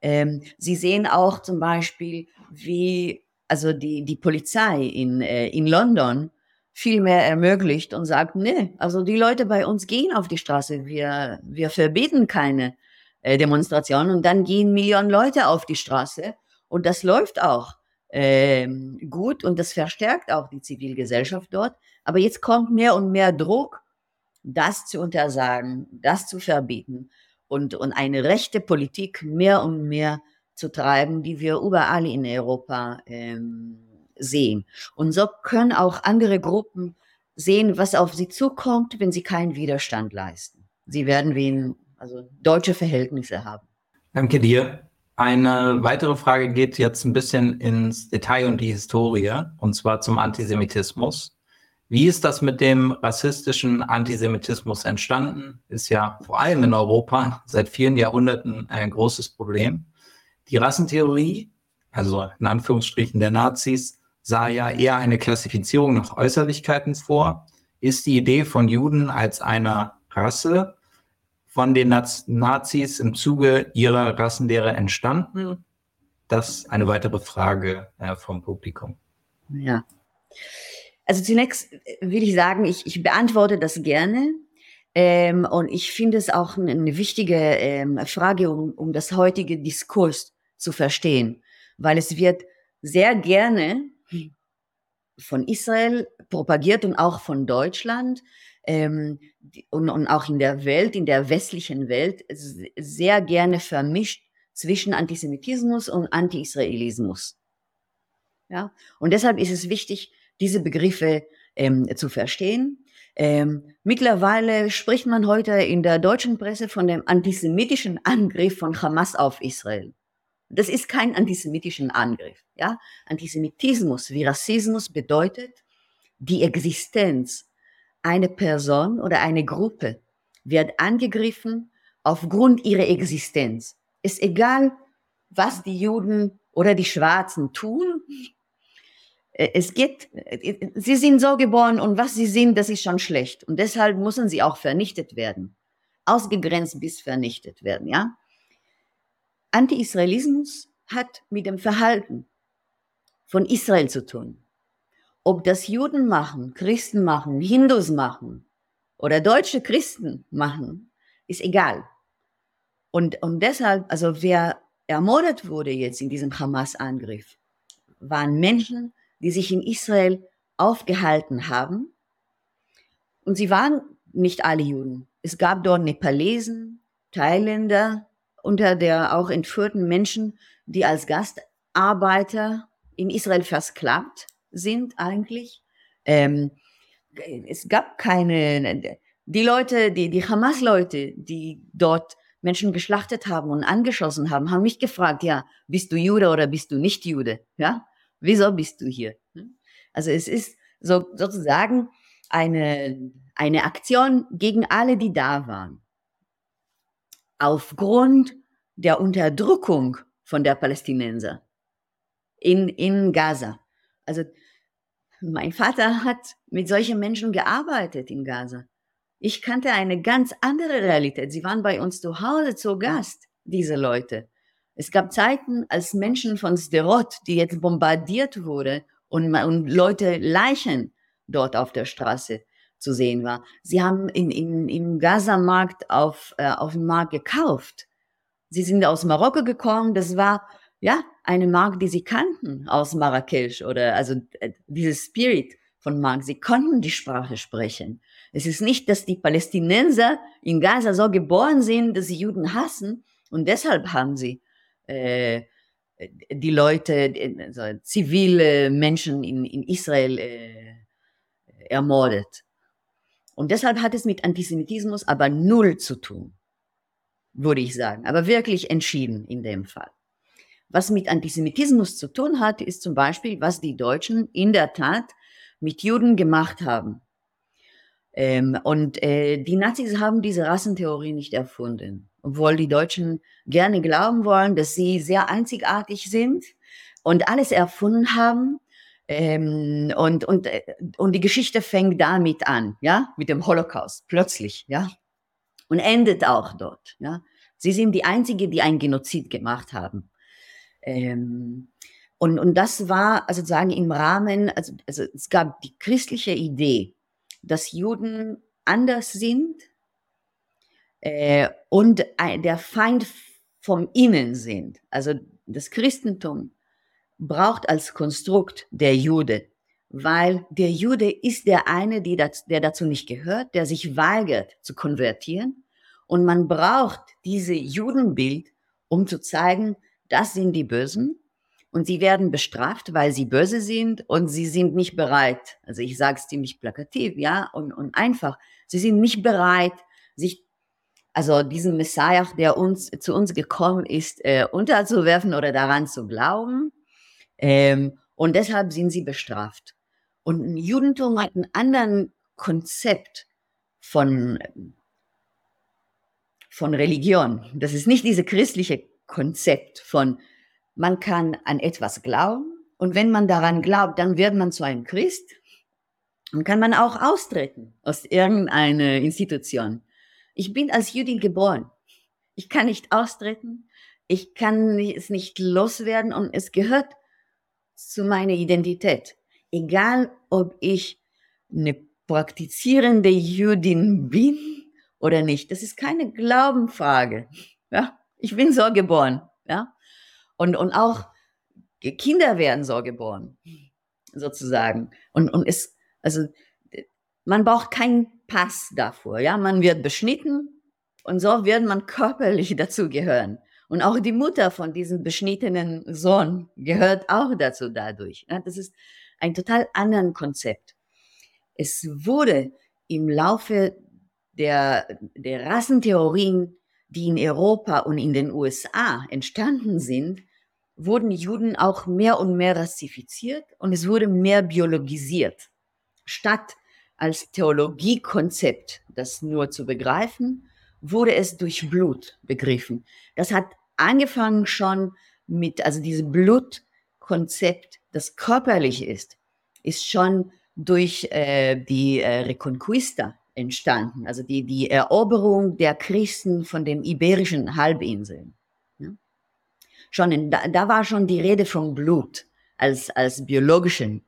Ähm, Sie sehen auch zum Beispiel, wie also die, die Polizei in, äh, in London viel mehr ermöglicht und sagt, nee, also die Leute bei uns gehen auf die Straße, wir, wir verbieten keine äh, Demonstrationen und dann gehen Millionen Leute auf die Straße und das läuft auch ähm, gut und das verstärkt auch die Zivilgesellschaft dort. Aber jetzt kommt mehr und mehr Druck, das zu untersagen, das zu verbieten und, und eine rechte Politik mehr und mehr zu treiben, die wir überall in Europa ähm, sehen. Und so können auch andere Gruppen sehen, was auf sie zukommt, wenn sie keinen Widerstand leisten. Sie werden wie in, also deutsche Verhältnisse haben. Danke dir. Eine weitere Frage geht jetzt ein bisschen ins Detail und die Historie, und zwar zum Antisemitismus. Wie ist das mit dem rassistischen Antisemitismus entstanden? Ist ja vor allem in Europa seit vielen Jahrhunderten ein großes Problem. Die Rassentheorie, also in Anführungsstrichen der Nazis, sah ja eher eine Klassifizierung nach Äußerlichkeiten vor. Ist die Idee von Juden als einer Rasse von den Naz Nazis im Zuge ihrer Rassenlehre entstanden? Das ist eine weitere Frage äh, vom Publikum. Ja. Also zunächst will ich sagen, ich, ich beantworte das gerne. Ähm, und ich finde es auch eine wichtige ähm, Frage, um, um das heutige Diskurs zu verstehen, weil es wird sehr gerne von Israel propagiert und auch von Deutschland ähm, und, und auch in der Welt, in der westlichen Welt, sehr gerne vermischt zwischen Antisemitismus und Anti-Israelismus. Ja? Und deshalb ist es wichtig, diese Begriffe ähm, zu verstehen. Ähm, mittlerweile spricht man heute in der deutschen Presse von dem antisemitischen Angriff von Hamas auf Israel. Das ist kein antisemitischen Angriff. Ja? Antisemitismus wie Rassismus bedeutet die Existenz eine Person oder eine Gruppe wird angegriffen aufgrund ihrer Existenz. Ist egal, was die Juden oder die Schwarzen tun. Äh, es geht, äh, sie sind so geboren und was sie sind, das ist schon schlecht. Und deshalb müssen sie auch vernichtet werden. Ausgegrenzt bis vernichtet werden, ja? Anti-Israelismus hat mit dem Verhalten von Israel zu tun. Ob das Juden machen, Christen machen, Hindus machen oder deutsche Christen machen, ist egal. Und, und deshalb, also wer ermordet wurde jetzt in diesem Hamas-Angriff, waren Menschen, die sich in Israel aufgehalten haben. Und sie waren nicht alle Juden. Es gab dort Nepalesen, Thailänder, unter der auch entführten Menschen, die als Gastarbeiter in Israel versklavt sind eigentlich. Ähm, es gab keine, die Leute, die, die Hamas-Leute, die dort Menschen geschlachtet haben und angeschossen haben, haben mich gefragt, ja, bist du Jude oder bist du nicht Jude? Ja, wieso bist du hier? Hm? Also es ist so, sozusagen eine, eine Aktion gegen alle, die da waren. Aufgrund der Unterdrückung von der Palästinenser in, in Gaza. Also mein Vater hat mit solchen Menschen gearbeitet in Gaza. Ich kannte eine ganz andere Realität. Sie waren bei uns zu Hause zu Gast, diese Leute. Es gab Zeiten, als Menschen von Sderot, die jetzt bombardiert wurde und, und Leute Leichen dort auf der Straße zu sehen war. Sie haben in, in, im Gaza-Markt auf, äh, auf dem Markt gekauft. Sie sind aus Marokko gekommen. Das war ja, eine Marke, die sie kannten aus Marrakesch oder also äh, dieses Spirit von Mark. Sie konnten die Sprache sprechen. Es ist nicht, dass die Palästinenser in Gaza so geboren sind, dass sie Juden hassen und deshalb haben sie äh, die Leute, also zivile Menschen in, in Israel äh, ermordet. Und deshalb hat es mit Antisemitismus aber null zu tun, würde ich sagen. Aber wirklich entschieden in dem Fall. Was mit Antisemitismus zu tun hat, ist zum Beispiel, was die Deutschen in der Tat mit Juden gemacht haben. Ähm, und äh, die Nazis haben diese Rassentheorie nicht erfunden, obwohl die Deutschen gerne glauben wollen, dass sie sehr einzigartig sind und alles erfunden haben. Ähm, und, und, äh, und die Geschichte fängt damit an, ja, mit dem Holocaust, plötzlich, ja, und endet auch dort, ja. Sie sind die Einzige, die einen Genozid gemacht haben. Ähm, Und, und das war sozusagen im Rahmen, also, also es gab die christliche Idee, dass Juden anders sind äh, und der Feind vom Innen sind. Also das Christentum braucht als Konstrukt der Jude, weil der Jude ist der eine, das, der dazu nicht gehört, der sich weigert zu konvertieren. Und man braucht diese Judenbild, um zu zeigen, das sind die Bösen und sie werden bestraft, weil sie böse sind und sie sind nicht bereit. Also ich sage es ziemlich plakativ, ja, und, und einfach. Sie sind nicht bereit, sich also diesen Messiah, der uns zu uns gekommen ist, äh, unterzuwerfen oder daran zu glauben. Ähm, und deshalb sind sie bestraft. Und ein Judentum hat einen anderen Konzept von, von Religion. Das ist nicht diese christliche Konzept von, man kann an etwas glauben und wenn man daran glaubt, dann wird man zu einem Christ und kann man auch austreten aus irgendeiner Institution. Ich bin als Jüdin geboren. Ich kann nicht austreten. Ich kann es nicht loswerden und es gehört zu meiner Identität. Egal, ob ich eine praktizierende Jüdin bin oder nicht. Das ist keine Glaubenfrage. Ja, ich bin so geboren. Ja, und, und auch Kinder werden so geboren, sozusagen. Und, und es, also, man braucht keinen Pass davor. Ja, man wird beschnitten und so wird man körperlich dazugehören. Und auch die Mutter von diesem beschnittenen Sohn gehört auch dazu dadurch. Ja, das ist ein total anderes Konzept. Es wurde im Laufe der, der Rassentheorien, die in Europa und in den USA entstanden sind, wurden Juden auch mehr und mehr rassifiziert und es wurde mehr biologisiert. Statt als Theologiekonzept, das nur zu begreifen, wurde es durch Blut begriffen. Das hat angefangen schon mit, also dieses Blutkonzept, das körperlich ist, ist schon durch äh, die äh, Reconquista entstanden, also die, die Eroberung der Christen von den iberischen Halbinseln. Ja? Schon in, da, da, war schon die Rede von Blut als, als biologischen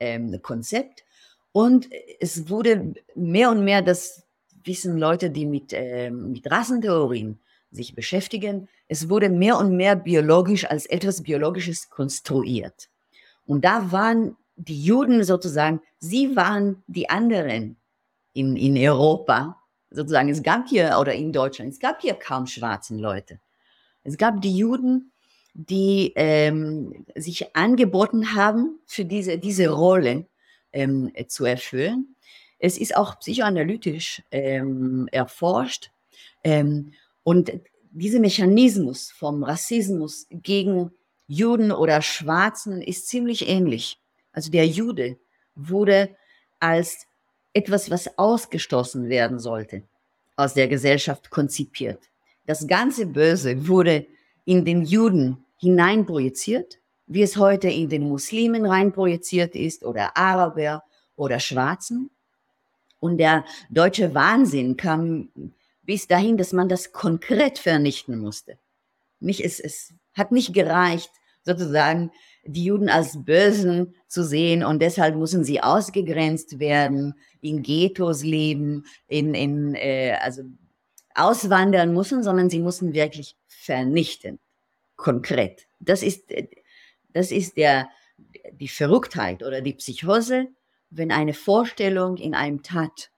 ähm, Konzept. Und es wurde mehr und mehr, das wissen Leute, die mit, äh, mit Rassentheorien sich beschäftigen, es wurde mehr und mehr biologisch als etwas Biologisches konstruiert. Und da waren die Juden sozusagen, sie waren die anderen in, in Europa, sozusagen. Es gab hier, oder in Deutschland, es gab hier kaum schwarzen Leute. Es gab die Juden, die ähm, sich angeboten haben, für diese, diese Rolle ähm, zu erfüllen. Es ist auch psychoanalytisch ähm, erforscht. Ähm, und dieser Mechanismus vom Rassismus gegen Juden oder Schwarzen ist ziemlich ähnlich. Also der Jude wurde als etwas, was ausgestoßen werden sollte, aus der Gesellschaft konzipiert. Das ganze Böse wurde in den Juden hineinprojiziert wie es heute in den Muslimen reinprojiziert ist oder Araber oder Schwarzen. Und der deutsche Wahnsinn kam bis dahin, dass man das konkret vernichten musste. Nicht, es, es hat nicht gereicht, sozusagen die Juden als Bösen zu sehen und deshalb müssen sie ausgegrenzt werden, in Ghettos leben, in, in äh, also auswandern müssen, sondern sie müssen wirklich vernichten, konkret. Das ist äh, das ist der, die Verrücktheit oder die Psychose, wenn eine Vorstellung in einem Tat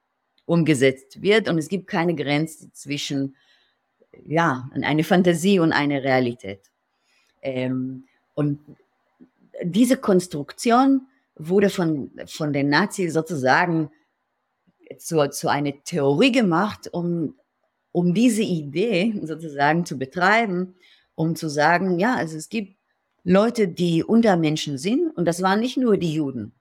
umgesetzt wird und es gibt keine Grenze zwischen ja, eine Fantasie und eine Realität. Ähm, und diese Konstruktion wurde von, von den Nazis sozusagen zu, zu einer Theorie gemacht, um, um diese Idee sozusagen zu betreiben, um zu sagen, ja, also es gibt Leute, die Untermenschen sind. Und das waren nicht nur die Juden.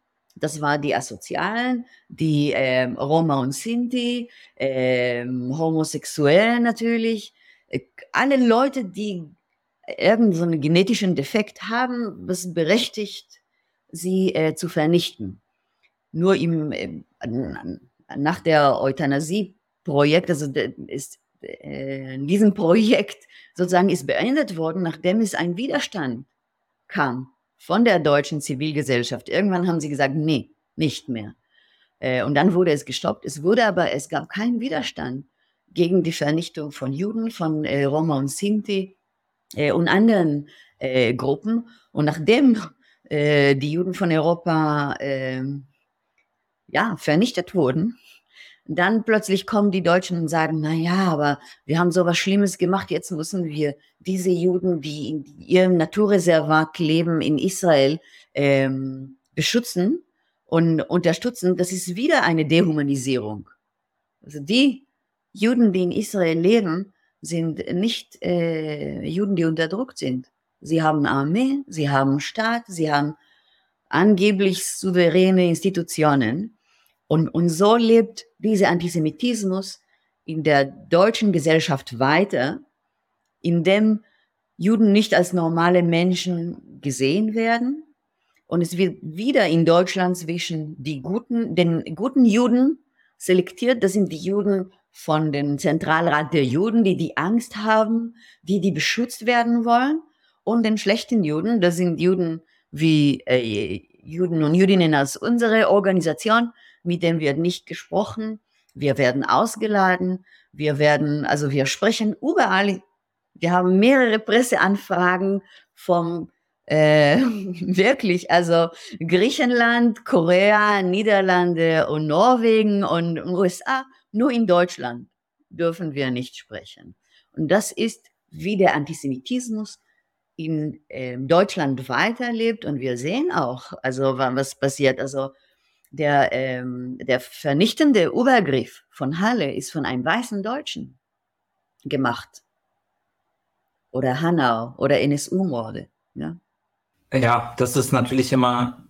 Das waren die Asozialen, die ähm, Roma und Sinti, ähm, Homosexuelle natürlich. Äh, alle Leute, die irgendeinen genetischen Defekt haben, was berechtigt, sie äh, zu vernichten. Nur im, äh, nach der Euthanasie-Projekt, also ist äh, in diesem Projekt sozusagen ist beendet worden, nachdem es ein Widerstand kam von der deutschen Zivilgesellschaft. Irgendwann haben sie gesagt, nee, nicht mehr. Äh, und dann wurde es gestoppt. Es wurde aber, es gab keinen Widerstand gegen die Vernichtung von Juden, von äh, Roma und Sinti äh, und anderen Gruppen. Und nachdem die Juden von Europa ähm, ja, vernichtet wurden, dann plötzlich kommen die Deutschen und sagen, na ja, aber wir haben so was Schlimmes gemacht, jetzt müssen wir diese Juden, die in ihrem Naturreservat leben in Israel, ähm, beschützen und unterstützen. Das ist wieder eine Dehumanisierung. Also die Juden, die in Israel leben, sind nicht äh, Juden, die unterdrückt sind. Sie haben Armee, sie haben Staat, sie haben angeblich souveräne Institutionen. Und, und so lebt dieser Antisemitismus in der deutschen Gesellschaft weiter, indem Juden nicht als normale Menschen gesehen werden. Und es wird wieder in Deutschland zwischen die guten, den guten Juden selektiert. Das sind die Juden von dem Zentralrat der Juden, die die Angst haben, die die beschützt werden wollen. Und den schlechten Juden, das sind Juden wie äh, Juden und Jüdinnen als unsere Organisation, mit dem wird nicht gesprochen. Wir werden ausgeladen. Wir werden, also wir sprechen überall. Wir haben mehrere Presseanfragen vom äh, wirklich, also Griechenland, Korea, Niederlande und Norwegen und USA. Nur in Deutschland dürfen wir nicht sprechen. Und das ist, wie der Antisemitismus in äh, Deutschland weiterlebt. Und wir sehen auch, also was passiert. Also der, ähm, der vernichtende Übergriff von Halle ist von einem weißen Deutschen gemacht. Oder Hanau oder NSU-Morde. Ja? ja, das ist natürlich immer,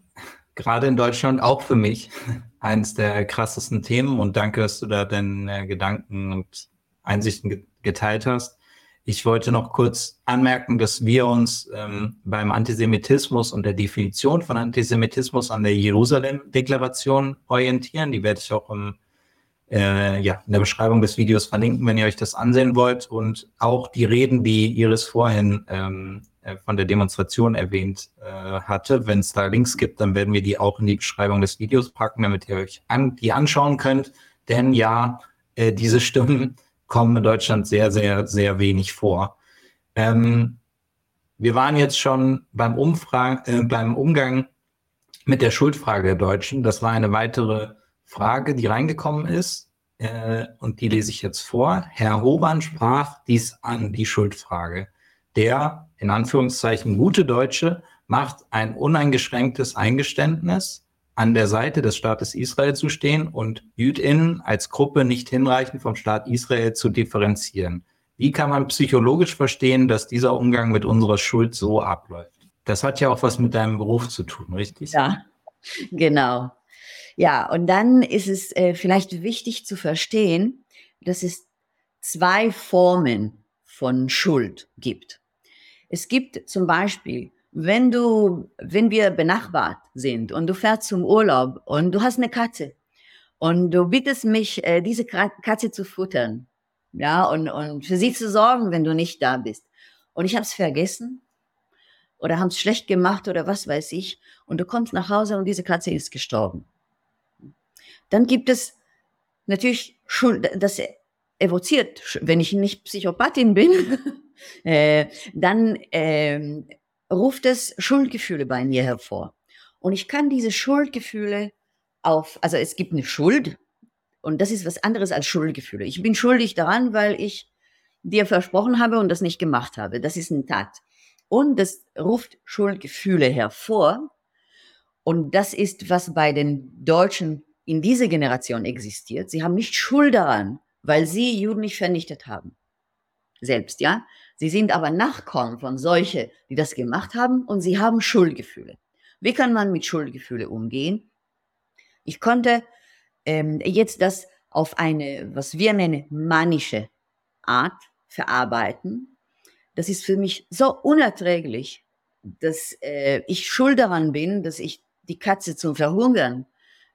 gerade in Deutschland, auch für mich eines der krassesten Themen. Und danke, dass du da deine Gedanken und Einsichten geteilt hast. Ich wollte noch kurz anmerken, dass wir uns ähm, beim Antisemitismus und der Definition von Antisemitismus an der Jerusalem-Deklaration orientieren. Die werde ich auch im, äh, ja, in der Beschreibung des Videos verlinken, wenn ihr euch das ansehen wollt. Und auch die Reden, die Iris vorhin ähm, äh, von der Demonstration erwähnt äh, hatte. Wenn es da Links gibt, dann werden wir die auch in die Beschreibung des Videos packen, damit ihr euch an, die anschauen könnt. Denn ja, äh, diese Stimmen kommen in Deutschland sehr, sehr, sehr wenig vor. Ähm, wir waren jetzt schon beim, Umfrage, äh, beim Umgang mit der Schuldfrage der Deutschen. Das war eine weitere Frage, die reingekommen ist. Äh, und die lese ich jetzt vor. Herr Hoban sprach dies an, die Schuldfrage. Der, in Anführungszeichen, gute Deutsche macht ein uneingeschränktes Eingeständnis an der Seite des Staates Israel zu stehen und JüdInnen als Gruppe nicht hinreichend vom Staat Israel zu differenzieren. Wie kann man psychologisch verstehen, dass dieser Umgang mit unserer Schuld so abläuft? Das hat ja auch was mit deinem Beruf zu tun, richtig? Ja, genau. Ja, und dann ist es äh, vielleicht wichtig zu verstehen, dass es zwei Formen von Schuld gibt. Es gibt zum Beispiel wenn du, wenn wir benachbart sind und du fährst zum Urlaub und du hast eine Katze und du bittest mich, äh, diese Katze zu futtern, ja, und, und für sie zu sorgen, wenn du nicht da bist. Und ich habe es vergessen oder haben es schlecht gemacht oder was weiß ich. Und du kommst nach Hause und diese Katze ist gestorben. Dann gibt es natürlich schon, das evoziert, wenn ich nicht Psychopathin bin, äh, dann äh, ruft es Schuldgefühle bei mir hervor. Und ich kann diese Schuldgefühle auf, also es gibt eine Schuld und das ist was anderes als Schuldgefühle. Ich bin schuldig daran, weil ich dir versprochen habe und das nicht gemacht habe. Das ist eine Tat. Und das ruft Schuldgefühle hervor. Und das ist, was bei den Deutschen in dieser Generation existiert. Sie haben nicht Schuld daran, weil sie Juden nicht vernichtet haben. Selbst, ja. Sie sind aber Nachkommen von solche, die das gemacht haben und sie haben Schuldgefühle. Wie kann man mit Schuldgefühle umgehen? Ich konnte ähm, jetzt das auf eine, was wir nennen, manische Art verarbeiten. Das ist für mich so unerträglich, dass äh, ich schuld daran bin, dass ich die Katze zum Verhungern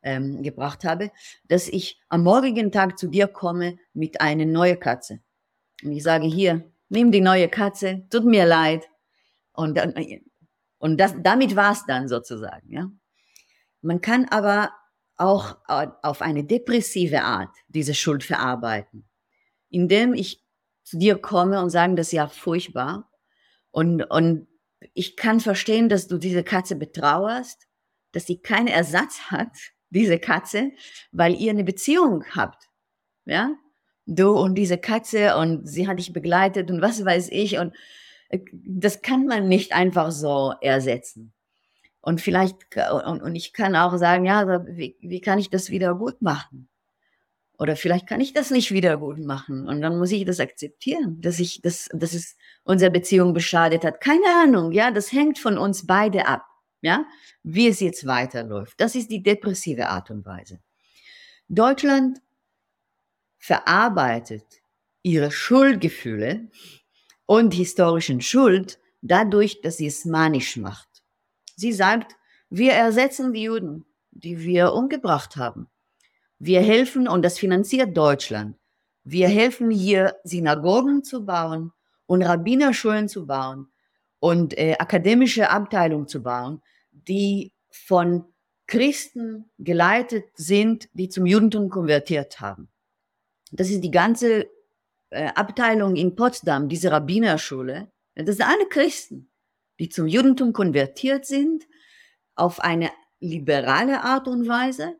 ähm, gebracht habe, dass ich am morgigen Tag zu dir komme mit einer neuen Katze. Und ich sage hier, nimm die neue Katze, tut mir leid. Und dann, Und das, damit war es dann sozusagen. Ja? Man kann aber auch auf eine depressive Art diese Schuld verarbeiten, indem ich zu dir komme und sage, das ist ja furchtbar. Und, und ich kann verstehen, dass du diese Katze betrauerst, dass sie keinen Ersatz hat, diese Katze, weil ihr eine Beziehung habt. Ja? Du und diese Katze und sie hat dich begleitet und was weiß ich und äh, das kann man nicht einfach so ersetzen. Und vielleicht, und, und ich kann auch sagen, ja, wie, wie kann ich das wieder gut machen? Oder vielleicht kann ich das nicht wieder gut machen. Und dann muss ich das akzeptieren, dass ich, dass, dass es unsere Beziehung beschadet hat. Keine Ahnung, ja, das hängt von uns beide ab, ja, wie es jetzt weiterläuft. Das ist die depressive Art und Weise. Deutschland verarbeitet ihre Schuldgefühle und historischen Schuld dadurch, dass sie es manisch macht. Sie sagt, wir ersetzen die Juden, die wir umgebracht haben. Wir helfen, und das finanziert Deutschland, wir helfen hier Synagogen zu bauen und Rabbinerschulen zu bauen und äh, akademische Abteilungen zu bauen, die von Christen geleitet sind, die zum Judentum konvertiert haben. Das ist die ganze äh, Abteilung in Potsdam, diese Rabbinerschule. Das sind alle Christen die zum Judentum konvertiert sind, auf eine liberale Art und Weise,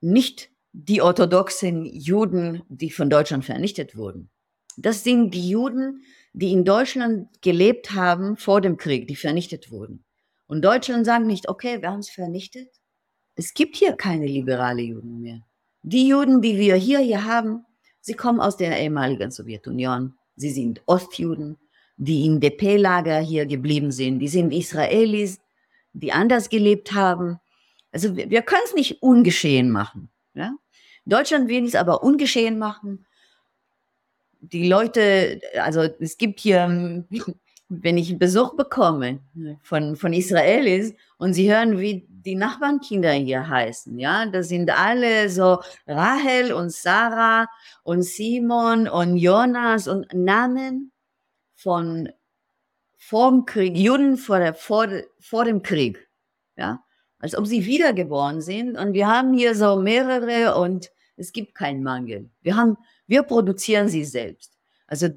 nicht die orthodoxen Juden, die von Deutschland vernichtet wurden. Das sind die Juden, die in Deutschland gelebt haben vor dem Krieg, die vernichtet wurden. Und Deutschland sagt nicht, okay, wir haben es vernichtet. Es gibt hier keine liberale Juden mehr. Die Juden, die wir hier, hier haben, sie kommen aus der ehemaligen Sowjetunion. Sie sind Ostjuden, die im DP-Lager hier geblieben sind. Die sind Israelis, die anders gelebt haben. Also wir, wir können es nicht ungeschehen machen. Ja? Deutschland will es aber ungeschehen machen. Die Leute, also es gibt hier, wenn ich Besuch bekomme von, von Israelis und sie hören, wie die Nachbarnkinder hier heißen, ja, das sind alle so Rahel und Sarah und Simon und Jonas und Namen, von vor dem Krieg, Juden vor, der, vor, vor dem Krieg, ja, als ob sie wiedergeboren sind. Und wir haben hier so mehrere und es gibt keinen Mangel. Wir haben, wir produzieren sie selbst. Also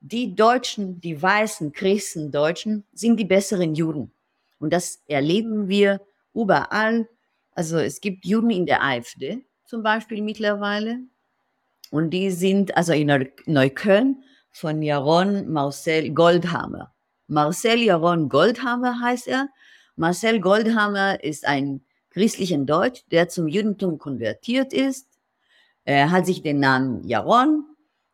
die Deutschen, die weißen Christen Deutschen sind die besseren Juden. Und das erleben wir überall. Also es gibt Juden in der AfD zum Beispiel mittlerweile. Und die sind, also in Neukölln, von Jaron Marcel Goldhammer. Marcel Jaron Goldhammer heißt er. Marcel Goldhammer ist ein christlicher Deutsch, der zum Judentum konvertiert ist. Er hat sich den Namen Jaron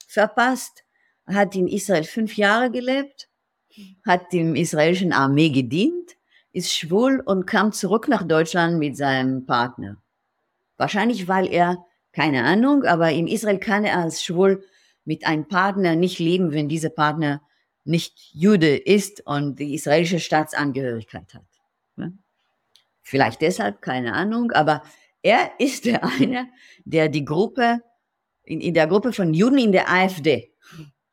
verpasst, hat in Israel fünf Jahre gelebt, hat dem israelischen Armee gedient, ist schwul und kam zurück nach Deutschland mit seinem Partner. Wahrscheinlich, weil er, keine Ahnung, aber in Israel kann er als schwul mit einem Partner nicht leben, wenn dieser Partner nicht Jude ist und die israelische Staatsangehörigkeit hat. Vielleicht deshalb, keine Ahnung, aber er ist der eine, der die Gruppe, in, in der Gruppe von Juden in der AfD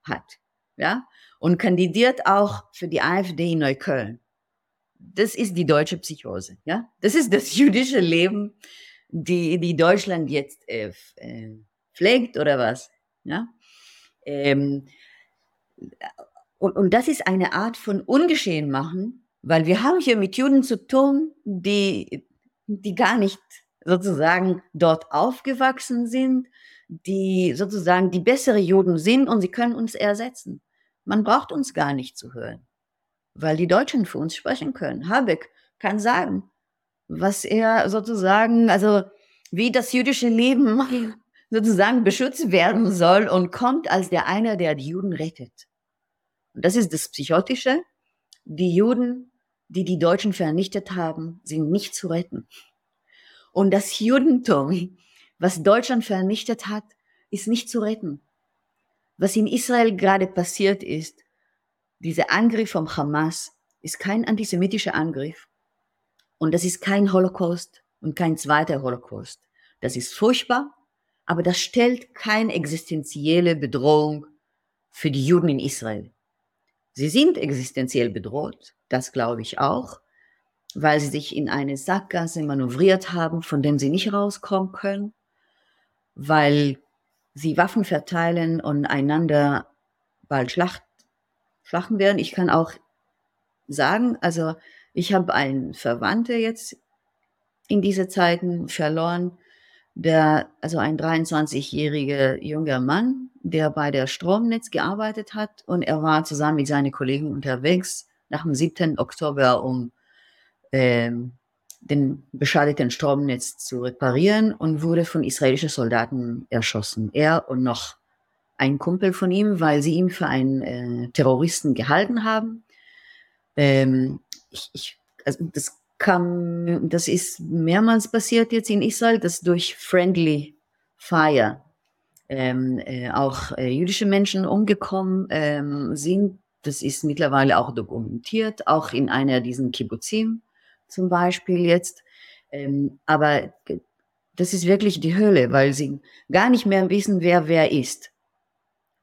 hat, ja, und kandidiert auch für die AfD in Neukölln. Das ist die deutsche Psychose, ja. Das ist das jüdische Leben, die, die Deutschland jetzt äh, äh pflegt oder was, ja. Ähm, und, und das ist eine Art von Ungeschehen machen, weil wir haben hier mit Juden zu tun, die, die gar nicht sozusagen dort aufgewachsen sind, die sozusagen die bessere Juden sind und sie können uns ersetzen. Man braucht uns gar nicht zu hören, weil die Deutschen für uns sprechen können. Habeck kann sagen, was er sozusagen, also wie das jüdische Leben sozusagen beschützt werden soll und kommt als der einer, der die Juden rettet. Und das ist das Psychotische. Die Juden, die die Deutschen vernichtet haben, sind nicht zu retten. Und das Judentum, was Deutschland vernichtet hat, ist nicht zu retten. Was in Israel gerade passiert ist, dieser Angriff vom Hamas, ist kein antisemitischer Angriff. Und das ist kein Holocaust und kein zweiter Holocaust. Das ist furchtbar aber das stellt keine existenzielle Bedrohung für die Juden in Israel. Sie sind existenziell bedroht, das glaube ich auch, weil sie sich in eine Sackgasse manövriert haben, von der sie nicht rauskommen können, weil sie Waffen verteilen und einander bald schlacht, schlachten werden. Ich kann auch sagen, also ich habe einen Verwandte jetzt in diese Zeiten verloren, der, also ein 23-jähriger junger Mann, der bei der Stromnetz gearbeitet hat und er war zusammen mit seinen Kollegen unterwegs nach dem 7. Oktober, um ähm, den beschadeten Stromnetz zu reparieren und wurde von israelischen Soldaten erschossen. Er und noch ein Kumpel von ihm, weil sie ihn für einen äh, Terroristen gehalten haben. Ähm, ich, ich, also das kam, das ist mehrmals passiert jetzt in Israel, dass durch Friendly Fire ähm, äh, auch äh, jüdische Menschen umgekommen ähm, sind. Das ist mittlerweile auch dokumentiert, auch in einer diesen Kibbutzim zum Beispiel jetzt. Ähm, aber das ist wirklich die Hölle, weil sie gar nicht mehr wissen, wer wer ist.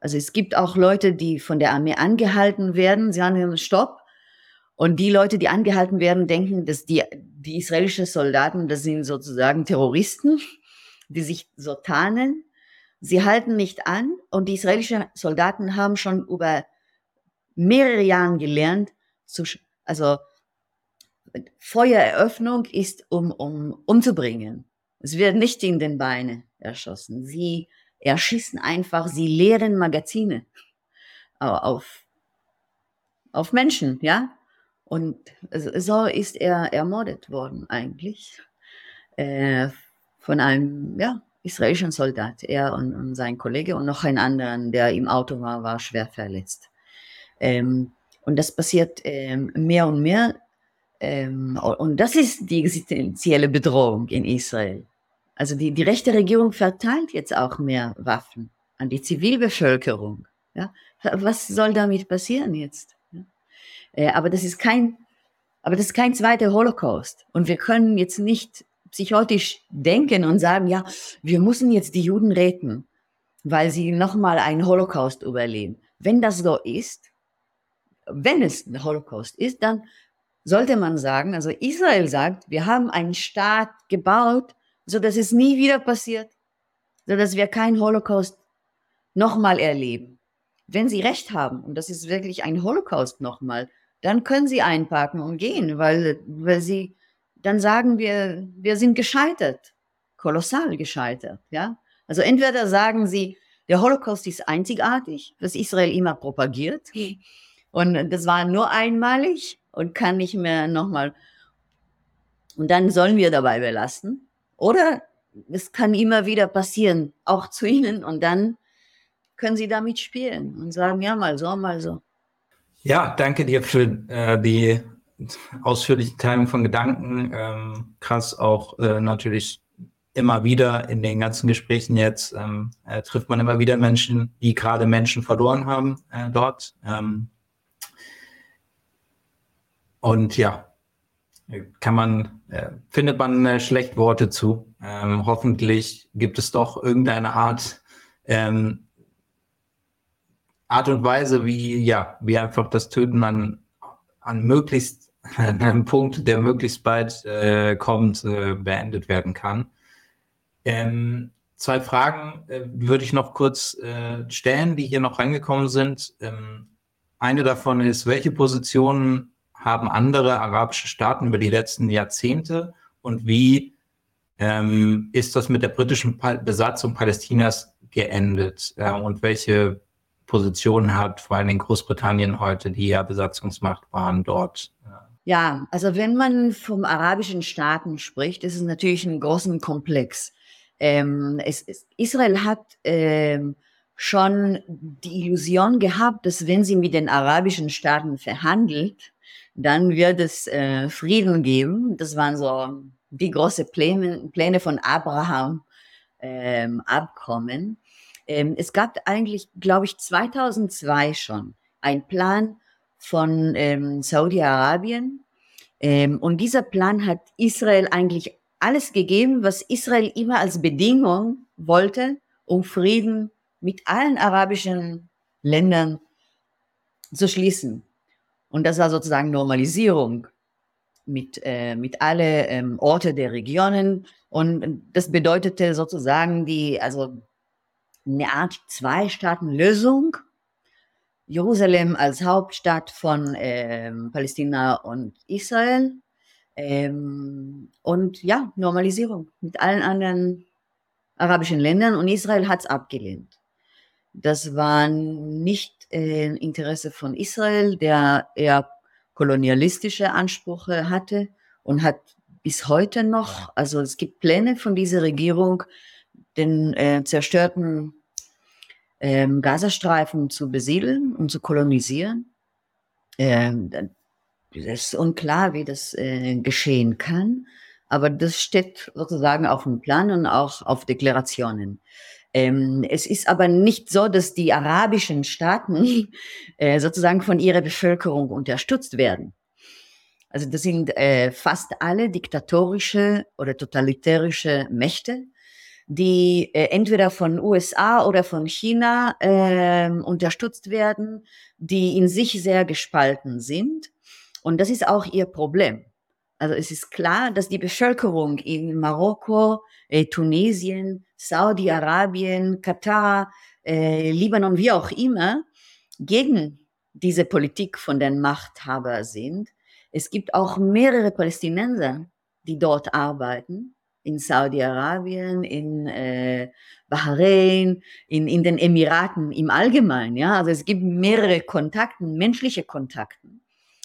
Also es gibt auch Leute, die von der Armee angehalten werden. Sie sagen, stopp, und die Leute, die angehalten werden, denken, dass die, die israelischen Soldaten, das sind sozusagen Terroristen, die sich so tarnen. Sie halten nicht an und die israelischen Soldaten haben schon über mehrere Jahre gelernt, zu, also Feuereröffnung ist, um, um umzubringen. Es wird nicht in den Beinen erschossen. Sie erschießen einfach, sie leeren Magazine auf, auf Menschen, ja. Und so ist er ermordet worden eigentlich äh, von einem ja, israelischen Soldat. Er und, und, sein Kollege und noch ein anderer, der im Auto war, war schwer verletzt. Ähm, und das passiert ähm, mehr und mehr. Ähm, und das ist die existenzielle Bedrohung in Israel. Also die, die rechte Regierung verteilt jetzt auch mehr Waffen an die Zivilbevölkerung. Ja? Was soll damit passieren jetzt? Äh, aber das ist kein, aber das ist kein zweiter Holocaust. Und wir können jetzt nicht psychotisch denken und sagen, ja, wir müssen jetzt die Juden retten, weil sie nochmal einen Holocaust überleben. Wenn das so ist, wenn es ein Holocaust ist, dann sollte man sagen, also Israel sagt, wir haben einen Staat gebaut, so dass es nie wieder passiert, so dass wir keinen Holocaust nochmal erleben. Wenn sie recht haben, und das ist wirklich ein Holocaust nochmal, dann können sie einpacken und gehen, weil, weil sie, dann sagen wir, wir sind gescheitert, kolossal gescheitert, ja. Also entweder sagen sie, der Holocaust ist einzigartig, was Israel immer propagiert, und das war nur einmalig und kann nicht mehr nochmal. Und dann sollen wir dabei belassen. Oder es kann immer wieder passieren, auch zu ihnen, und dann können sie damit spielen und sagen, ja, mal so, mal so. Ja, danke dir für äh, die ausführliche Teilung von Gedanken. Ähm, krass auch äh, natürlich immer wieder in den ganzen Gesprächen jetzt ähm, äh, trifft man immer wieder Menschen, die gerade Menschen verloren haben äh, dort. Ähm, und ja, kann man, äh, findet man äh, schlecht Worte zu. Ähm, hoffentlich gibt es doch irgendeine Art ähm, Art und Weise, wie, ja, wie einfach das Töten an, an möglichst einem Punkt, der möglichst bald äh, kommt, äh, beendet werden kann. Ähm, zwei Fragen äh, würde ich noch kurz äh, stellen, die hier noch reingekommen sind. Ähm, eine davon ist, welche Positionen haben andere arabische Staaten über die letzten Jahrzehnte und wie ähm, ist das mit der britischen Besatzung Palästinas geendet äh, und welche Position hat, vor allem Großbritannien heute, die ja Besatzungsmacht waren dort. Ja, also wenn man vom arabischen Staaten spricht, ist es natürlich ein großen Komplex. Ähm, es, es, Israel hat ähm, schon die Illusion gehabt, dass wenn sie mit den arabischen Staaten verhandelt, dann wird es äh, Frieden geben. Das waren so die großen Pläne, Pläne von Abraham ähm, Abkommen. Ähm, es gab eigentlich, glaube ich, 2002 schon einen Plan von ähm, Saudi-Arabien. Ähm, und dieser Plan hat Israel eigentlich alles gegeben, was Israel immer als Bedingung wollte, um Frieden mit allen arabischen Ländern zu schließen. Und das war sozusagen Normalisierung mit, äh, mit alle ähm, Orte der Regionen. Und das bedeutete sozusagen die, also eine Art Zwei-Staaten-Lösung. Jerusalem als Hauptstadt von ähm, Palästina und Israel. Ähm, und ja, Normalisierung mit allen anderen arabischen Ländern. Und Israel hat es abgelehnt. Das war nicht äh, Interesse von Israel, der eher kolonialistische Ansprüche hatte und hat bis heute noch, also es gibt Pläne von dieser Regierung, den äh, zerstörten ähm, Gazastreifen zu besiedeln und zu kolonisieren. Ähm, es ist unklar, wie das äh, geschehen kann, aber das steht sozusagen auf dem Plan und auch auf Deklarationen. Ähm, es ist aber nicht so, dass die arabischen Staaten äh, sozusagen von ihrer Bevölkerung unterstützt werden. Also das sind äh, fast alle diktatorische oder totalitärische Mächte, die äh, entweder von USA oder von China äh, unterstützt werden, die in sich sehr gespalten sind. Und das ist auch ihr Problem. Also es ist klar, dass die Bevölkerung in Marokko, äh, Tunesien, Saudi-Arabien, Katar, äh, Libanon, wie auch immer, gegen diese Politik von den Machthabern sind. Es gibt auch mehrere Palästinenser, die dort arbeiten, in Saudi-Arabien, in äh, Bahrain, in, in den Emiraten im Allgemeinen. Ja? Also es gibt mehrere Kontakten, menschliche Kontakten.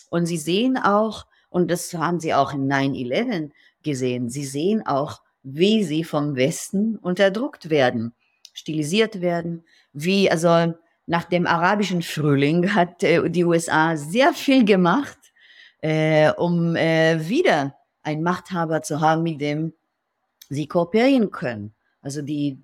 Und sie sehen auch, und das haben sie auch in 9-11 gesehen. Sie sehen auch, wie sie vom Westen unterdrückt werden, stilisiert werden, wie, also nach dem arabischen Frühling hat äh, die USA sehr viel gemacht, äh, um äh, wieder einen Machthaber zu haben, mit dem sie kooperieren können. Also die,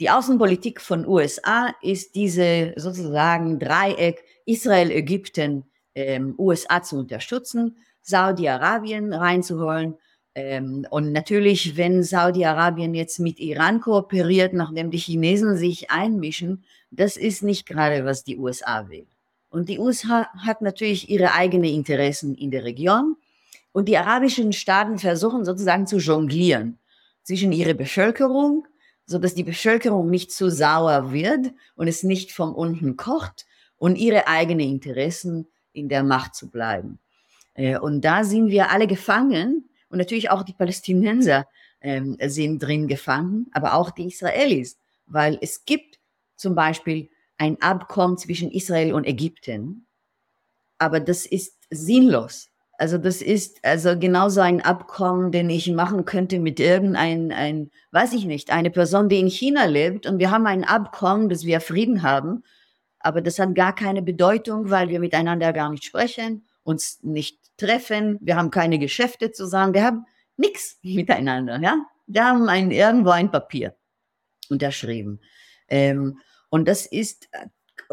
die Außenpolitik von USA ist diese sozusagen Dreieck Israel, Ägypten, ähm, USA zu unterstützen Saudi-Arabien reinzuholen. Ähm, und natürlich, wenn Saudi-Arabien jetzt mit Iran kooperiert, nachdem die Chinesen sich einmischen, das ist nicht gerade, was die USA will. Und die USA hat natürlich ihre eigenen Interessen in der Region. Und die arabischen Staaten versuchen sozusagen zu jonglieren zwischen ihrer Bevölkerung, so dass die Bevölkerung nicht zu sauer wird und es nicht von unten kocht und ihre eigenen Interessen in der Macht zu bleiben. Äh, und da sind wir alle gefangen. Und natürlich auch die Palästinenser ähm, sind drin gefangen, aber auch die Israelis, weil es gibt zum Beispiel ein Abkommen zwischen Israel und Ägypten, aber das ist sinnlos. Also das ist also genauso ein Abkommen, den ich machen könnte mit irgendein, ein, weiß ich nicht, eine Person, die in China lebt. Und wir haben ein Abkommen, dass wir Frieden haben, aber das hat gar keine Bedeutung, weil wir miteinander gar nicht sprechen, uns nicht treffen, wir haben keine Geschäfte zusammen, wir haben nichts miteinander, ja. Wir haben ein, irgendwo ein Papier unterschrieben. Ähm, und das ist,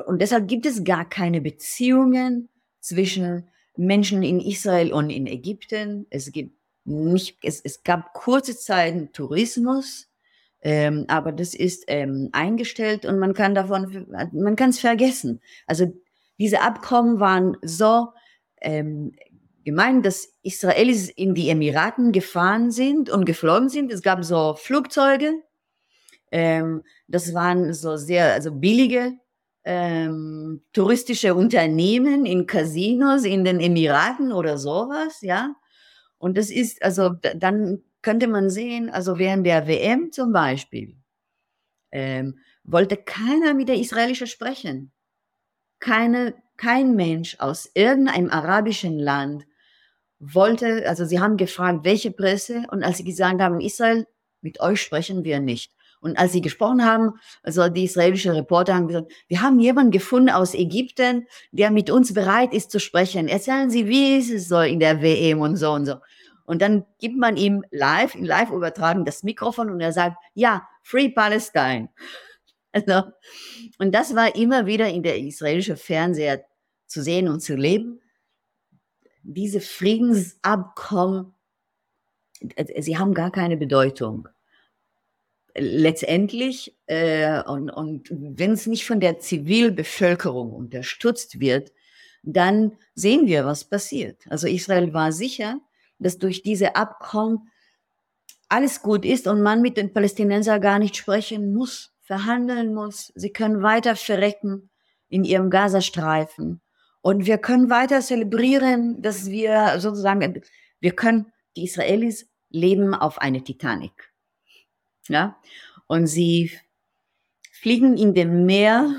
und deshalb gibt es gar keine Beziehungen zwischen Menschen in Israel und in Ägypten. Es gibt nicht, es, es gab kurze Zeiten Tourismus, ähm, aber das ist ähm, eingestellt und man kann davon, man kann es vergessen. Also diese Abkommen waren so ähm, gemeint, dass Israelis in die Emiraten gefahren sind und geflogen sind. Es gab so Flugzeuge, ähm, das waren so sehr, also billige ähm, touristische Unternehmen in Casinos in den Emiraten oder sowas, ja. Und das ist, also dann könnte man sehen, also während der WM zum Beispiel, ähm, wollte keiner mit der israelischen sprechen. Keine, kein Mensch aus irgendeinem arabischen Land wollte, also sie haben gefragt, welche Presse, und als sie gesagt haben, Israel, mit euch sprechen wir nicht. Und als sie gesprochen haben, also die israelischen Reporter haben gesagt, wir haben jemanden gefunden aus Ägypten, der mit uns bereit ist zu sprechen. Erzählen Sie, wie ist es so in der WM und so und so. Und dann gibt man ihm live, in live übertragen das Mikrofon und er sagt, ja, Free Palestine. Also, und das war immer wieder in der israelischen Fernseher zu sehen und zu leben diese Friedensabkommen, äh, sie haben gar keine Bedeutung. Letztendlich, äh, und, und wenn es nicht von der Zivilbevölkerung unterstützt wird, dann sehen wir, was passiert. Also Israel war sicher, dass durch diese Abkommen alles gut ist und man mit den Palästinensern gar nicht sprechen muss, verhandeln muss. Sie können weiter verrecken in ihrem Gazastreifen. Und wir können weiter zelebrieren, dass wir sozusagen, wir können, die Israelis leben auf eine Titanic. Ja? Und sie fliegen in dem Meer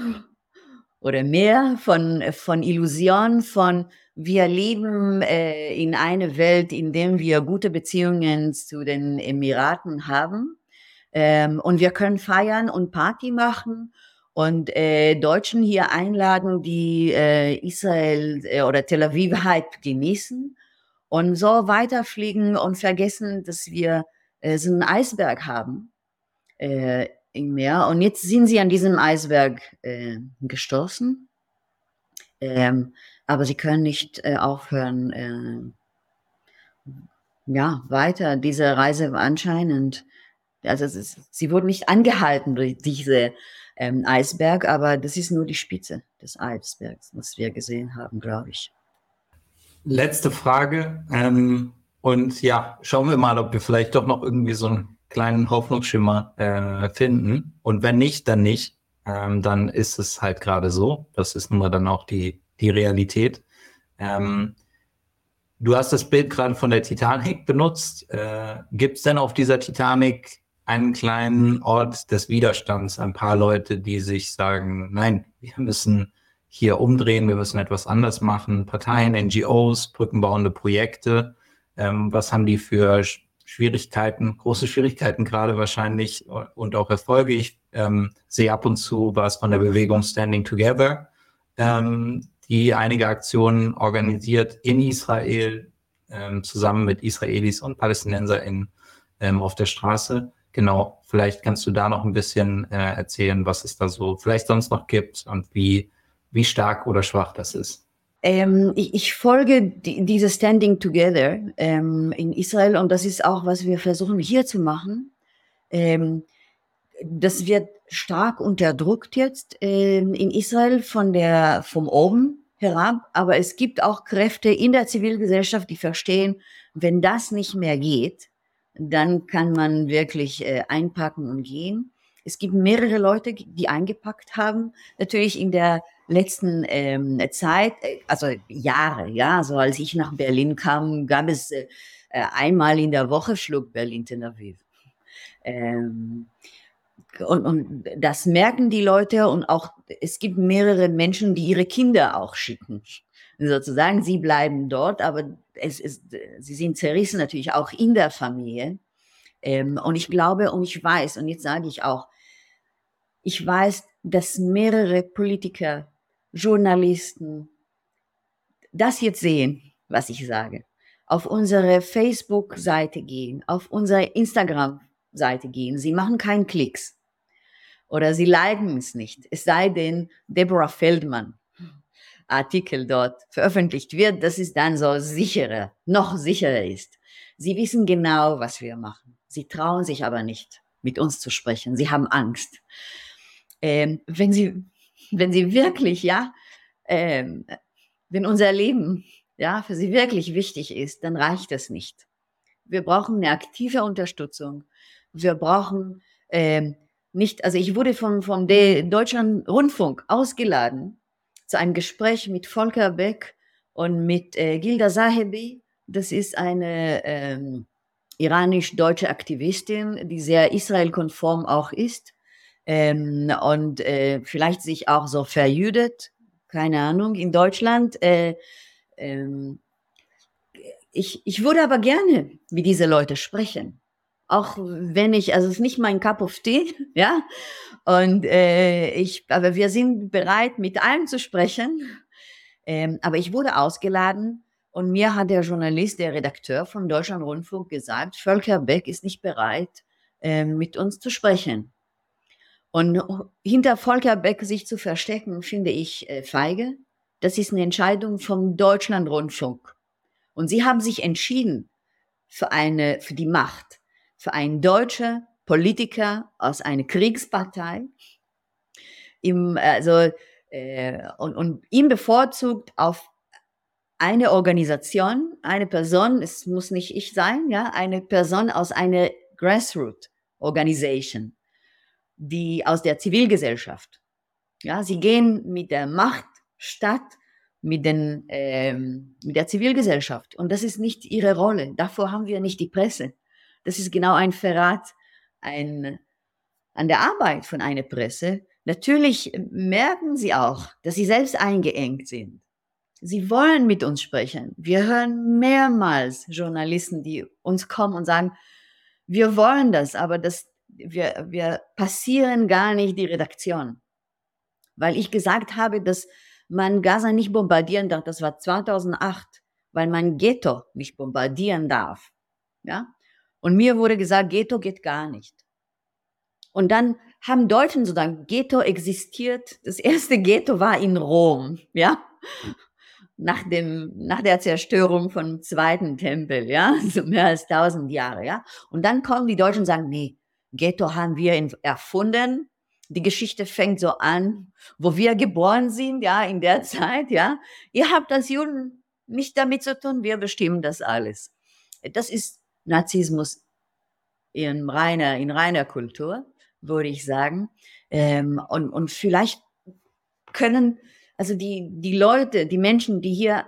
oder Meer von, von Illusionen, von wir leben äh, in einer Welt, in der wir gute Beziehungen zu den Emiraten haben. Ähm, und wir können feiern und Party machen und äh, Deutschen hier einladen, die äh, Israel äh, oder Tel Aviv halt genießen und so weiterfliegen und vergessen, dass wir äh, so einen Eisberg haben äh, im Meer. Und jetzt sind sie an diesem Eisberg äh, gestoßen. Ähm, aber sie können nicht äh, aufhören, äh, ja, weiter diese Reise anscheinend. Also ist, sie wurden nicht angehalten durch diese ähm, Eisberg, aber das ist nur die Spitze des Eisbergs, was wir gesehen haben, glaube ich. Letzte Frage. Ähm, und ja, schauen wir mal, ob wir vielleicht doch noch irgendwie so einen kleinen Hoffnungsschimmer äh, finden. Und wenn nicht, dann nicht. Ähm, dann ist es halt gerade so. Das ist nun mal dann auch die die Realität. Ähm, du hast das Bild gerade von der Titanic benutzt. Äh, Gibt es denn auf dieser Titanic einen kleinen Ort des Widerstands, ein paar Leute, die sich sagen, nein, wir müssen hier umdrehen, wir müssen etwas anders machen, Parteien, NGOs, brückenbauende Projekte. Ähm, was haben die für Schwierigkeiten, große Schwierigkeiten gerade wahrscheinlich und auch Erfolge? Ich ähm, sehe ab und zu was von der Bewegung Standing Together. Ähm, die einige Aktionen organisiert in Israel, ähm, zusammen mit Israelis und PalästinenserInnen ähm, auf der Straße. Genau, vielleicht kannst du da noch ein bisschen äh, erzählen, was es da so vielleicht sonst noch gibt und wie, wie stark oder schwach das ist. Ähm, ich, ich, folge die, diese Standing Together ähm, in Israel und das ist auch, was wir versuchen hier zu machen. Ähm, das wird stark unterdrückt jetzt äh, in Israel von der, vom oben herab, aber es gibt auch Kräfte in der Zivilgesellschaft, die verstehen, wenn das nicht mehr geht, dann kann man wirklich äh, einpacken und gehen. Es gibt mehrere Leute, die eingepackt haben, natürlich in der letzten ähm, Zeit, äh, also Jahre, ja, so als ich nach Berlin kam, gab es äh, einmal in der Woche Flug Berlin-Tel Aviv. Ähm, und, und das merken die Leute und auch es gibt mehrere Menschen, die ihre Kinder auch schicken. Sozusagen, sie bleiben dort, aber es ist, sie sind zerrissen natürlich auch in der Familie. Ähm, und ich glaube und ich weiß, und jetzt sage ich auch, ich weiß, dass mehrere Politiker, Journalisten das jetzt sehen, was ich sage. Auf unsere Facebook-Seite gehen, auf unsere Instagram-Seite gehen. Sie machen keinen Klicks oder sie liken es nicht. Es sei denn, Deborah Feldmann Artikel dort veröffentlicht wird, dass es dann so sicherer, noch sicherer ist. Sie wissen genau, was wir machen. Sie trauen sich aber nicht, mit uns zu sprechen. Sie haben Angst. Ähm, wenn sie, wenn sie wirklich, ja, ähm, wenn unser Leben, ja, für sie wirklich wichtig ist, dann reicht es nicht. Wir brauchen eine aktive Unterstützung. Wir brauchen ähm, nicht, also ich wurde vom, vom Deutschen Rundfunk ausgeladen zu einem Gespräch mit Volker Beck und mit äh, Gilda Sahebi. Das ist eine ähm, iranisch-deutsche Aktivistin, die sehr israelkonform auch ist ähm, und äh, vielleicht sich auch so verjüdet, keine Ahnung, in Deutschland. Äh, ähm, ich, ich würde aber gerne wie diese Leute sprechen auch wenn ich, also es ist nicht mein Cup of Tea, ja. Und äh, ich, aber wir sind bereit, mit allen zu sprechen. Ähm, aber ich wurde ausgeladen und mir hat der Journalist, der Redakteur vom Deutschland Rundfunk gesagt, Völker Beck ist nicht bereit, äh, mit uns zu sprechen. Und hinter Volker Beck sich zu verstecken, finde ich äh, feige. Das ist eine Entscheidung vom Deutschlandrundfunk. Und sie haben sich entschieden für eine, für die Macht für einen deutschen Politiker aus einer Kriegspartei, ihm, also, äh, und, und ihm bevorzugt auf eine Organisation, eine Person, es muss nicht ich sein, ja, eine Person aus einer Grassroot Organization, die aus der Zivilgesellschaft. Ja, sie gehen mit der Macht statt mit, den, ähm, mit der Zivilgesellschaft. Und das ist nicht ihre Rolle. Davor haben wir nicht die Presse. Das ist genau ein Verrat ein, an der Arbeit von einer Presse. Natürlich merken sie auch, dass sie selbst eingeengt sind. Sie wollen mit uns sprechen. Wir hören mehrmals Journalisten, die uns kommen und sagen, wir wollen das, aber das, wir, wir passieren gar nicht die Redaktion. Weil ich gesagt habe, dass man Gaza nicht bombardieren darf. Das war 2008, weil man Ghetto nicht bombardieren darf. Ja? Und mir wurde gesagt, Ghetto geht gar nicht. Und dann haben Deutschen so gesagt, Ghetto existiert. Das erste Ghetto war in Rom, ja nach dem, nach der Zerstörung vom zweiten Tempel, ja, so mehr als tausend Jahre, ja. Und dann kommen die Deutschen und sagen, nee, Ghetto haben wir erfunden. Die Geschichte fängt so an, wo wir geboren sind, ja, in der Zeit, ja. Ihr habt als Juden nicht damit zu tun, wir bestimmen das alles. Das ist Narzissmus in reiner, in reiner Kultur, würde ich sagen. Ähm, und, und vielleicht können also die, die Leute, die Menschen, die hier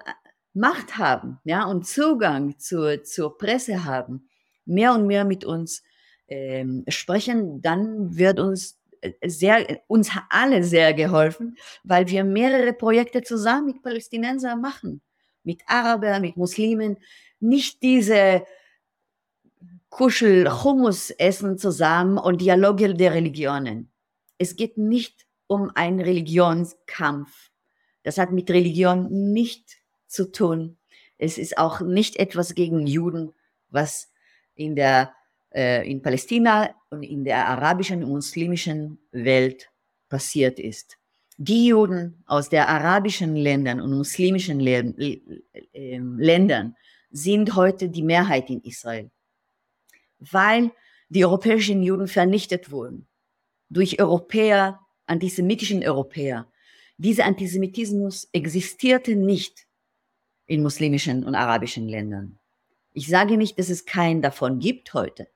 Macht haben, ja, und Zugang zur, zur Presse haben, mehr und mehr mit uns ähm, sprechen, dann wird uns äh, sehr, uns alle sehr geholfen, weil wir mehrere Projekte zusammen mit Palästinensern machen, mit Arabern, mit Muslimen, nicht diese Kuschel-Hummus essen zusammen und Dialoge der Religionen. Es geht nicht um einen Religionskampf. Das hat mit Religion nicht zu tun. Es ist auch nicht etwas gegen Juden, was in der äh, in Palästina und in der arabischen und muslimischen Welt passiert ist. Die Juden aus der arabischen Ländern und muslimischen Lä äh, Ländern sind heute die Mehrheit in Israel, weil die europäischen Juden vernichtet wurden durch Europäer, antisemitischen Europäer, dieser Antisemitismus existierte nicht in muslimischen und arabischen Ländern. Ich sage nicht, dass es keinen davon gibt heute.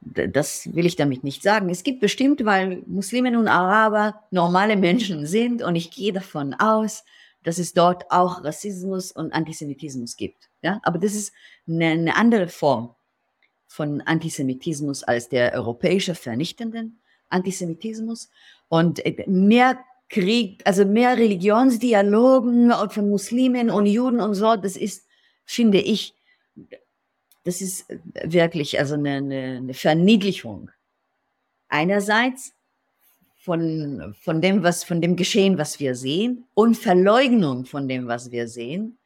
Das will ich damit nicht sagen. Es gibt bestimmt, weil Muslimen und Araber normale Menschen sind und ich gehe davon aus, dass es dort auch Rassismus und Antisemitismus gibt. Ja? Aber das ist eine, eine andere Form von Antisemitismus als der europäische vernichtenden Antisemitismus und äh, mehr Krieg, also mehr Religionsdialogen von Muslimen und Juden und so, das ist, finde ich, das ist wirklich also eine, eine, Verniedlichung. Einerseits von, von dem, was, von dem Geschehen, was wir sehen und Verleugnung von dem, was wir sehen,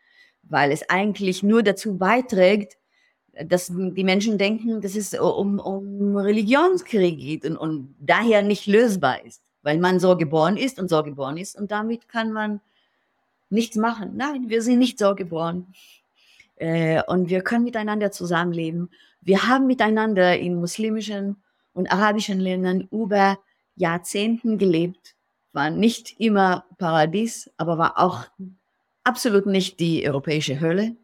weil es eigentlich nur dazu beiträgt, dass die Menschen denken, dass es um, um Religionskrieg geht und, und daher nicht lösbar ist, weil man so geboren ist und so geboren ist und damit kann man nichts machen. Nein, wir sind nicht so geboren. Äh, und wir können miteinander zusammenleben. Wir haben miteinander in muslimischen und arabischen Ländern über Jahrzehnten gelebt. War nicht immer Paradies, aber war auch absolut nicht die europäische Hölle.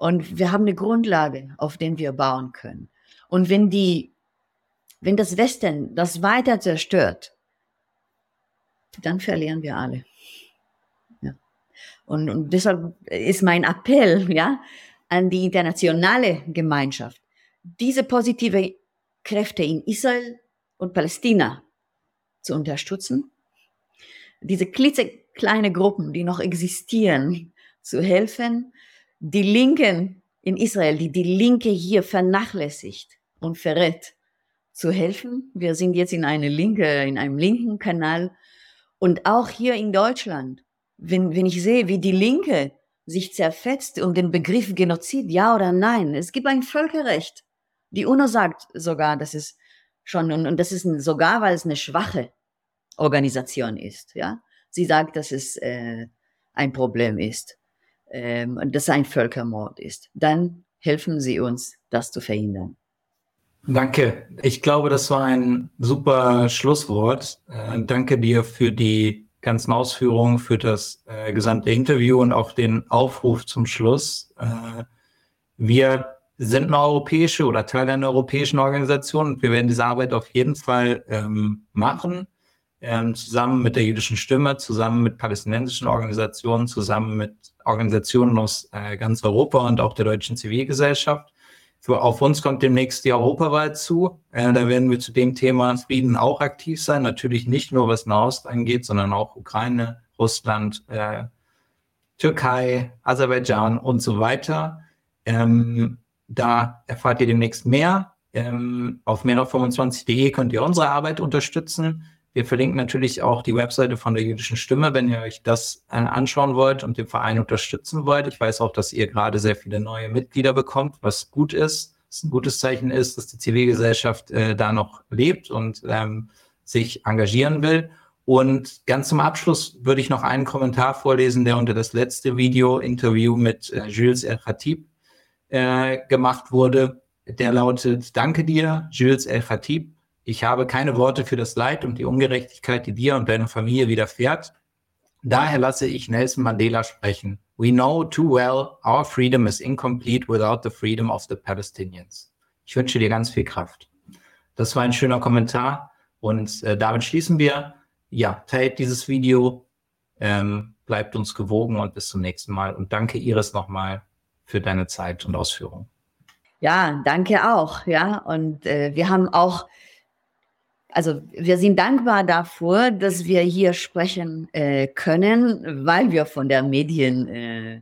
Und wir haben eine Grundlage, auf der wir bauen können. Und wenn die, wenn das Westen das weiter zerstört, dann verlieren wir alle. Ja. Und, und deshalb ist mein Appell, ja, an die internationale Gemeinschaft, diese positive Kräfte in Israel und Palästina zu unterstützen, diese klitzekleine Gruppen, die noch existieren, zu helfen, die Linken in Israel, die die Linke hier vernachlässigt und verrät, zu helfen. Wir sind jetzt in eine linke, in einem linken Kanal und auch hier in Deutschland. Wenn, wenn ich sehe, wie die Linke sich zerfetzt um den Begriff Genozid, ja oder nein. Es gibt ein Völkerrecht. Die UNO sagt sogar, dass es schon, und, und das ist sogar, weil es eine schwache Organisation ist, ja. Sie sagt, dass es äh, ein Problem ist ähm, und ein Völkermord ist, dann helfen Sie uns, das zu verhindern. Danke. Ich glaube, das war ein super Schlusswort. Äh, danke dir für die ganzen Ausführungen, für das äh, gesamte Interview und auch den Aufruf zum Schluss. Äh, wir sind eine europäische oder Teil einer europäischen Organisation und wir werden diese Arbeit auf jeden Fall ähm, machen, ähm, zusammen mit der jüdischen Stimme, zusammen mit palästinensischen Organisationen, zusammen mit Organisationen aus äh, ganz Europa und auch der deutschen Zivilgesellschaft. Für, auf uns kommt demnächst die Europawahl zu. Äh, da werden wir zu dem Thema Frieden auch aktiv sein. Natürlich nicht nur, was Nahost angeht, sondern auch Ukraine, Russland, äh, Türkei, Aserbaidschan und so weiter. Ähm, da erfahrt ihr demnächst mehr. Ähm, auf mehr25.de könnt ihr unsere Arbeit unterstützen. Wir verlinken natürlich auch die Webseite von der jüdischen Stimme, wenn ihr euch das äh, anschauen wollt und den Verein unterstützen wollt. Ich weiß auch, dass ihr gerade sehr viele neue Mitglieder bekommt, was gut ist. Was ein gutes Zeichen ist, dass die Zivilgesellschaft äh, da noch lebt und ähm, sich engagieren will. Und ganz zum Abschluss würde ich noch einen Kommentar vorlesen, der unter das letzte Video-Interview mit äh, Jules El-Khatib äh, gemacht wurde. Der lautet, danke dir, Jules El-Khatib, ich habe keine Worte für das Leid und die Ungerechtigkeit, die dir und deiner Familie widerfährt. Daher lasse ich Nelson Mandela sprechen. We know too well our freedom is incomplete without the freedom of the Palestinians. Ich wünsche dir ganz viel Kraft. Das war ein schöner Kommentar und äh, damit schließen wir. Ja, teilt dieses Video, ähm, bleibt uns gewogen und bis zum nächsten Mal. Und danke Iris nochmal für deine Zeit und Ausführung. Ja, danke auch. Ja, und äh, wir haben auch also wir sind dankbar dafür, dass wir hier sprechen äh, können, weil wir von der Medien äh,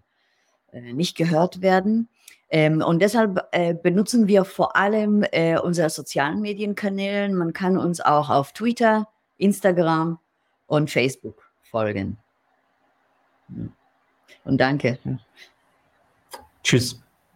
äh, nicht gehört werden. Ähm, und deshalb äh, benutzen wir vor allem äh, unsere sozialen Medienkanäle. Man kann uns auch auf Twitter, Instagram und Facebook folgen. Und danke. Tschüss.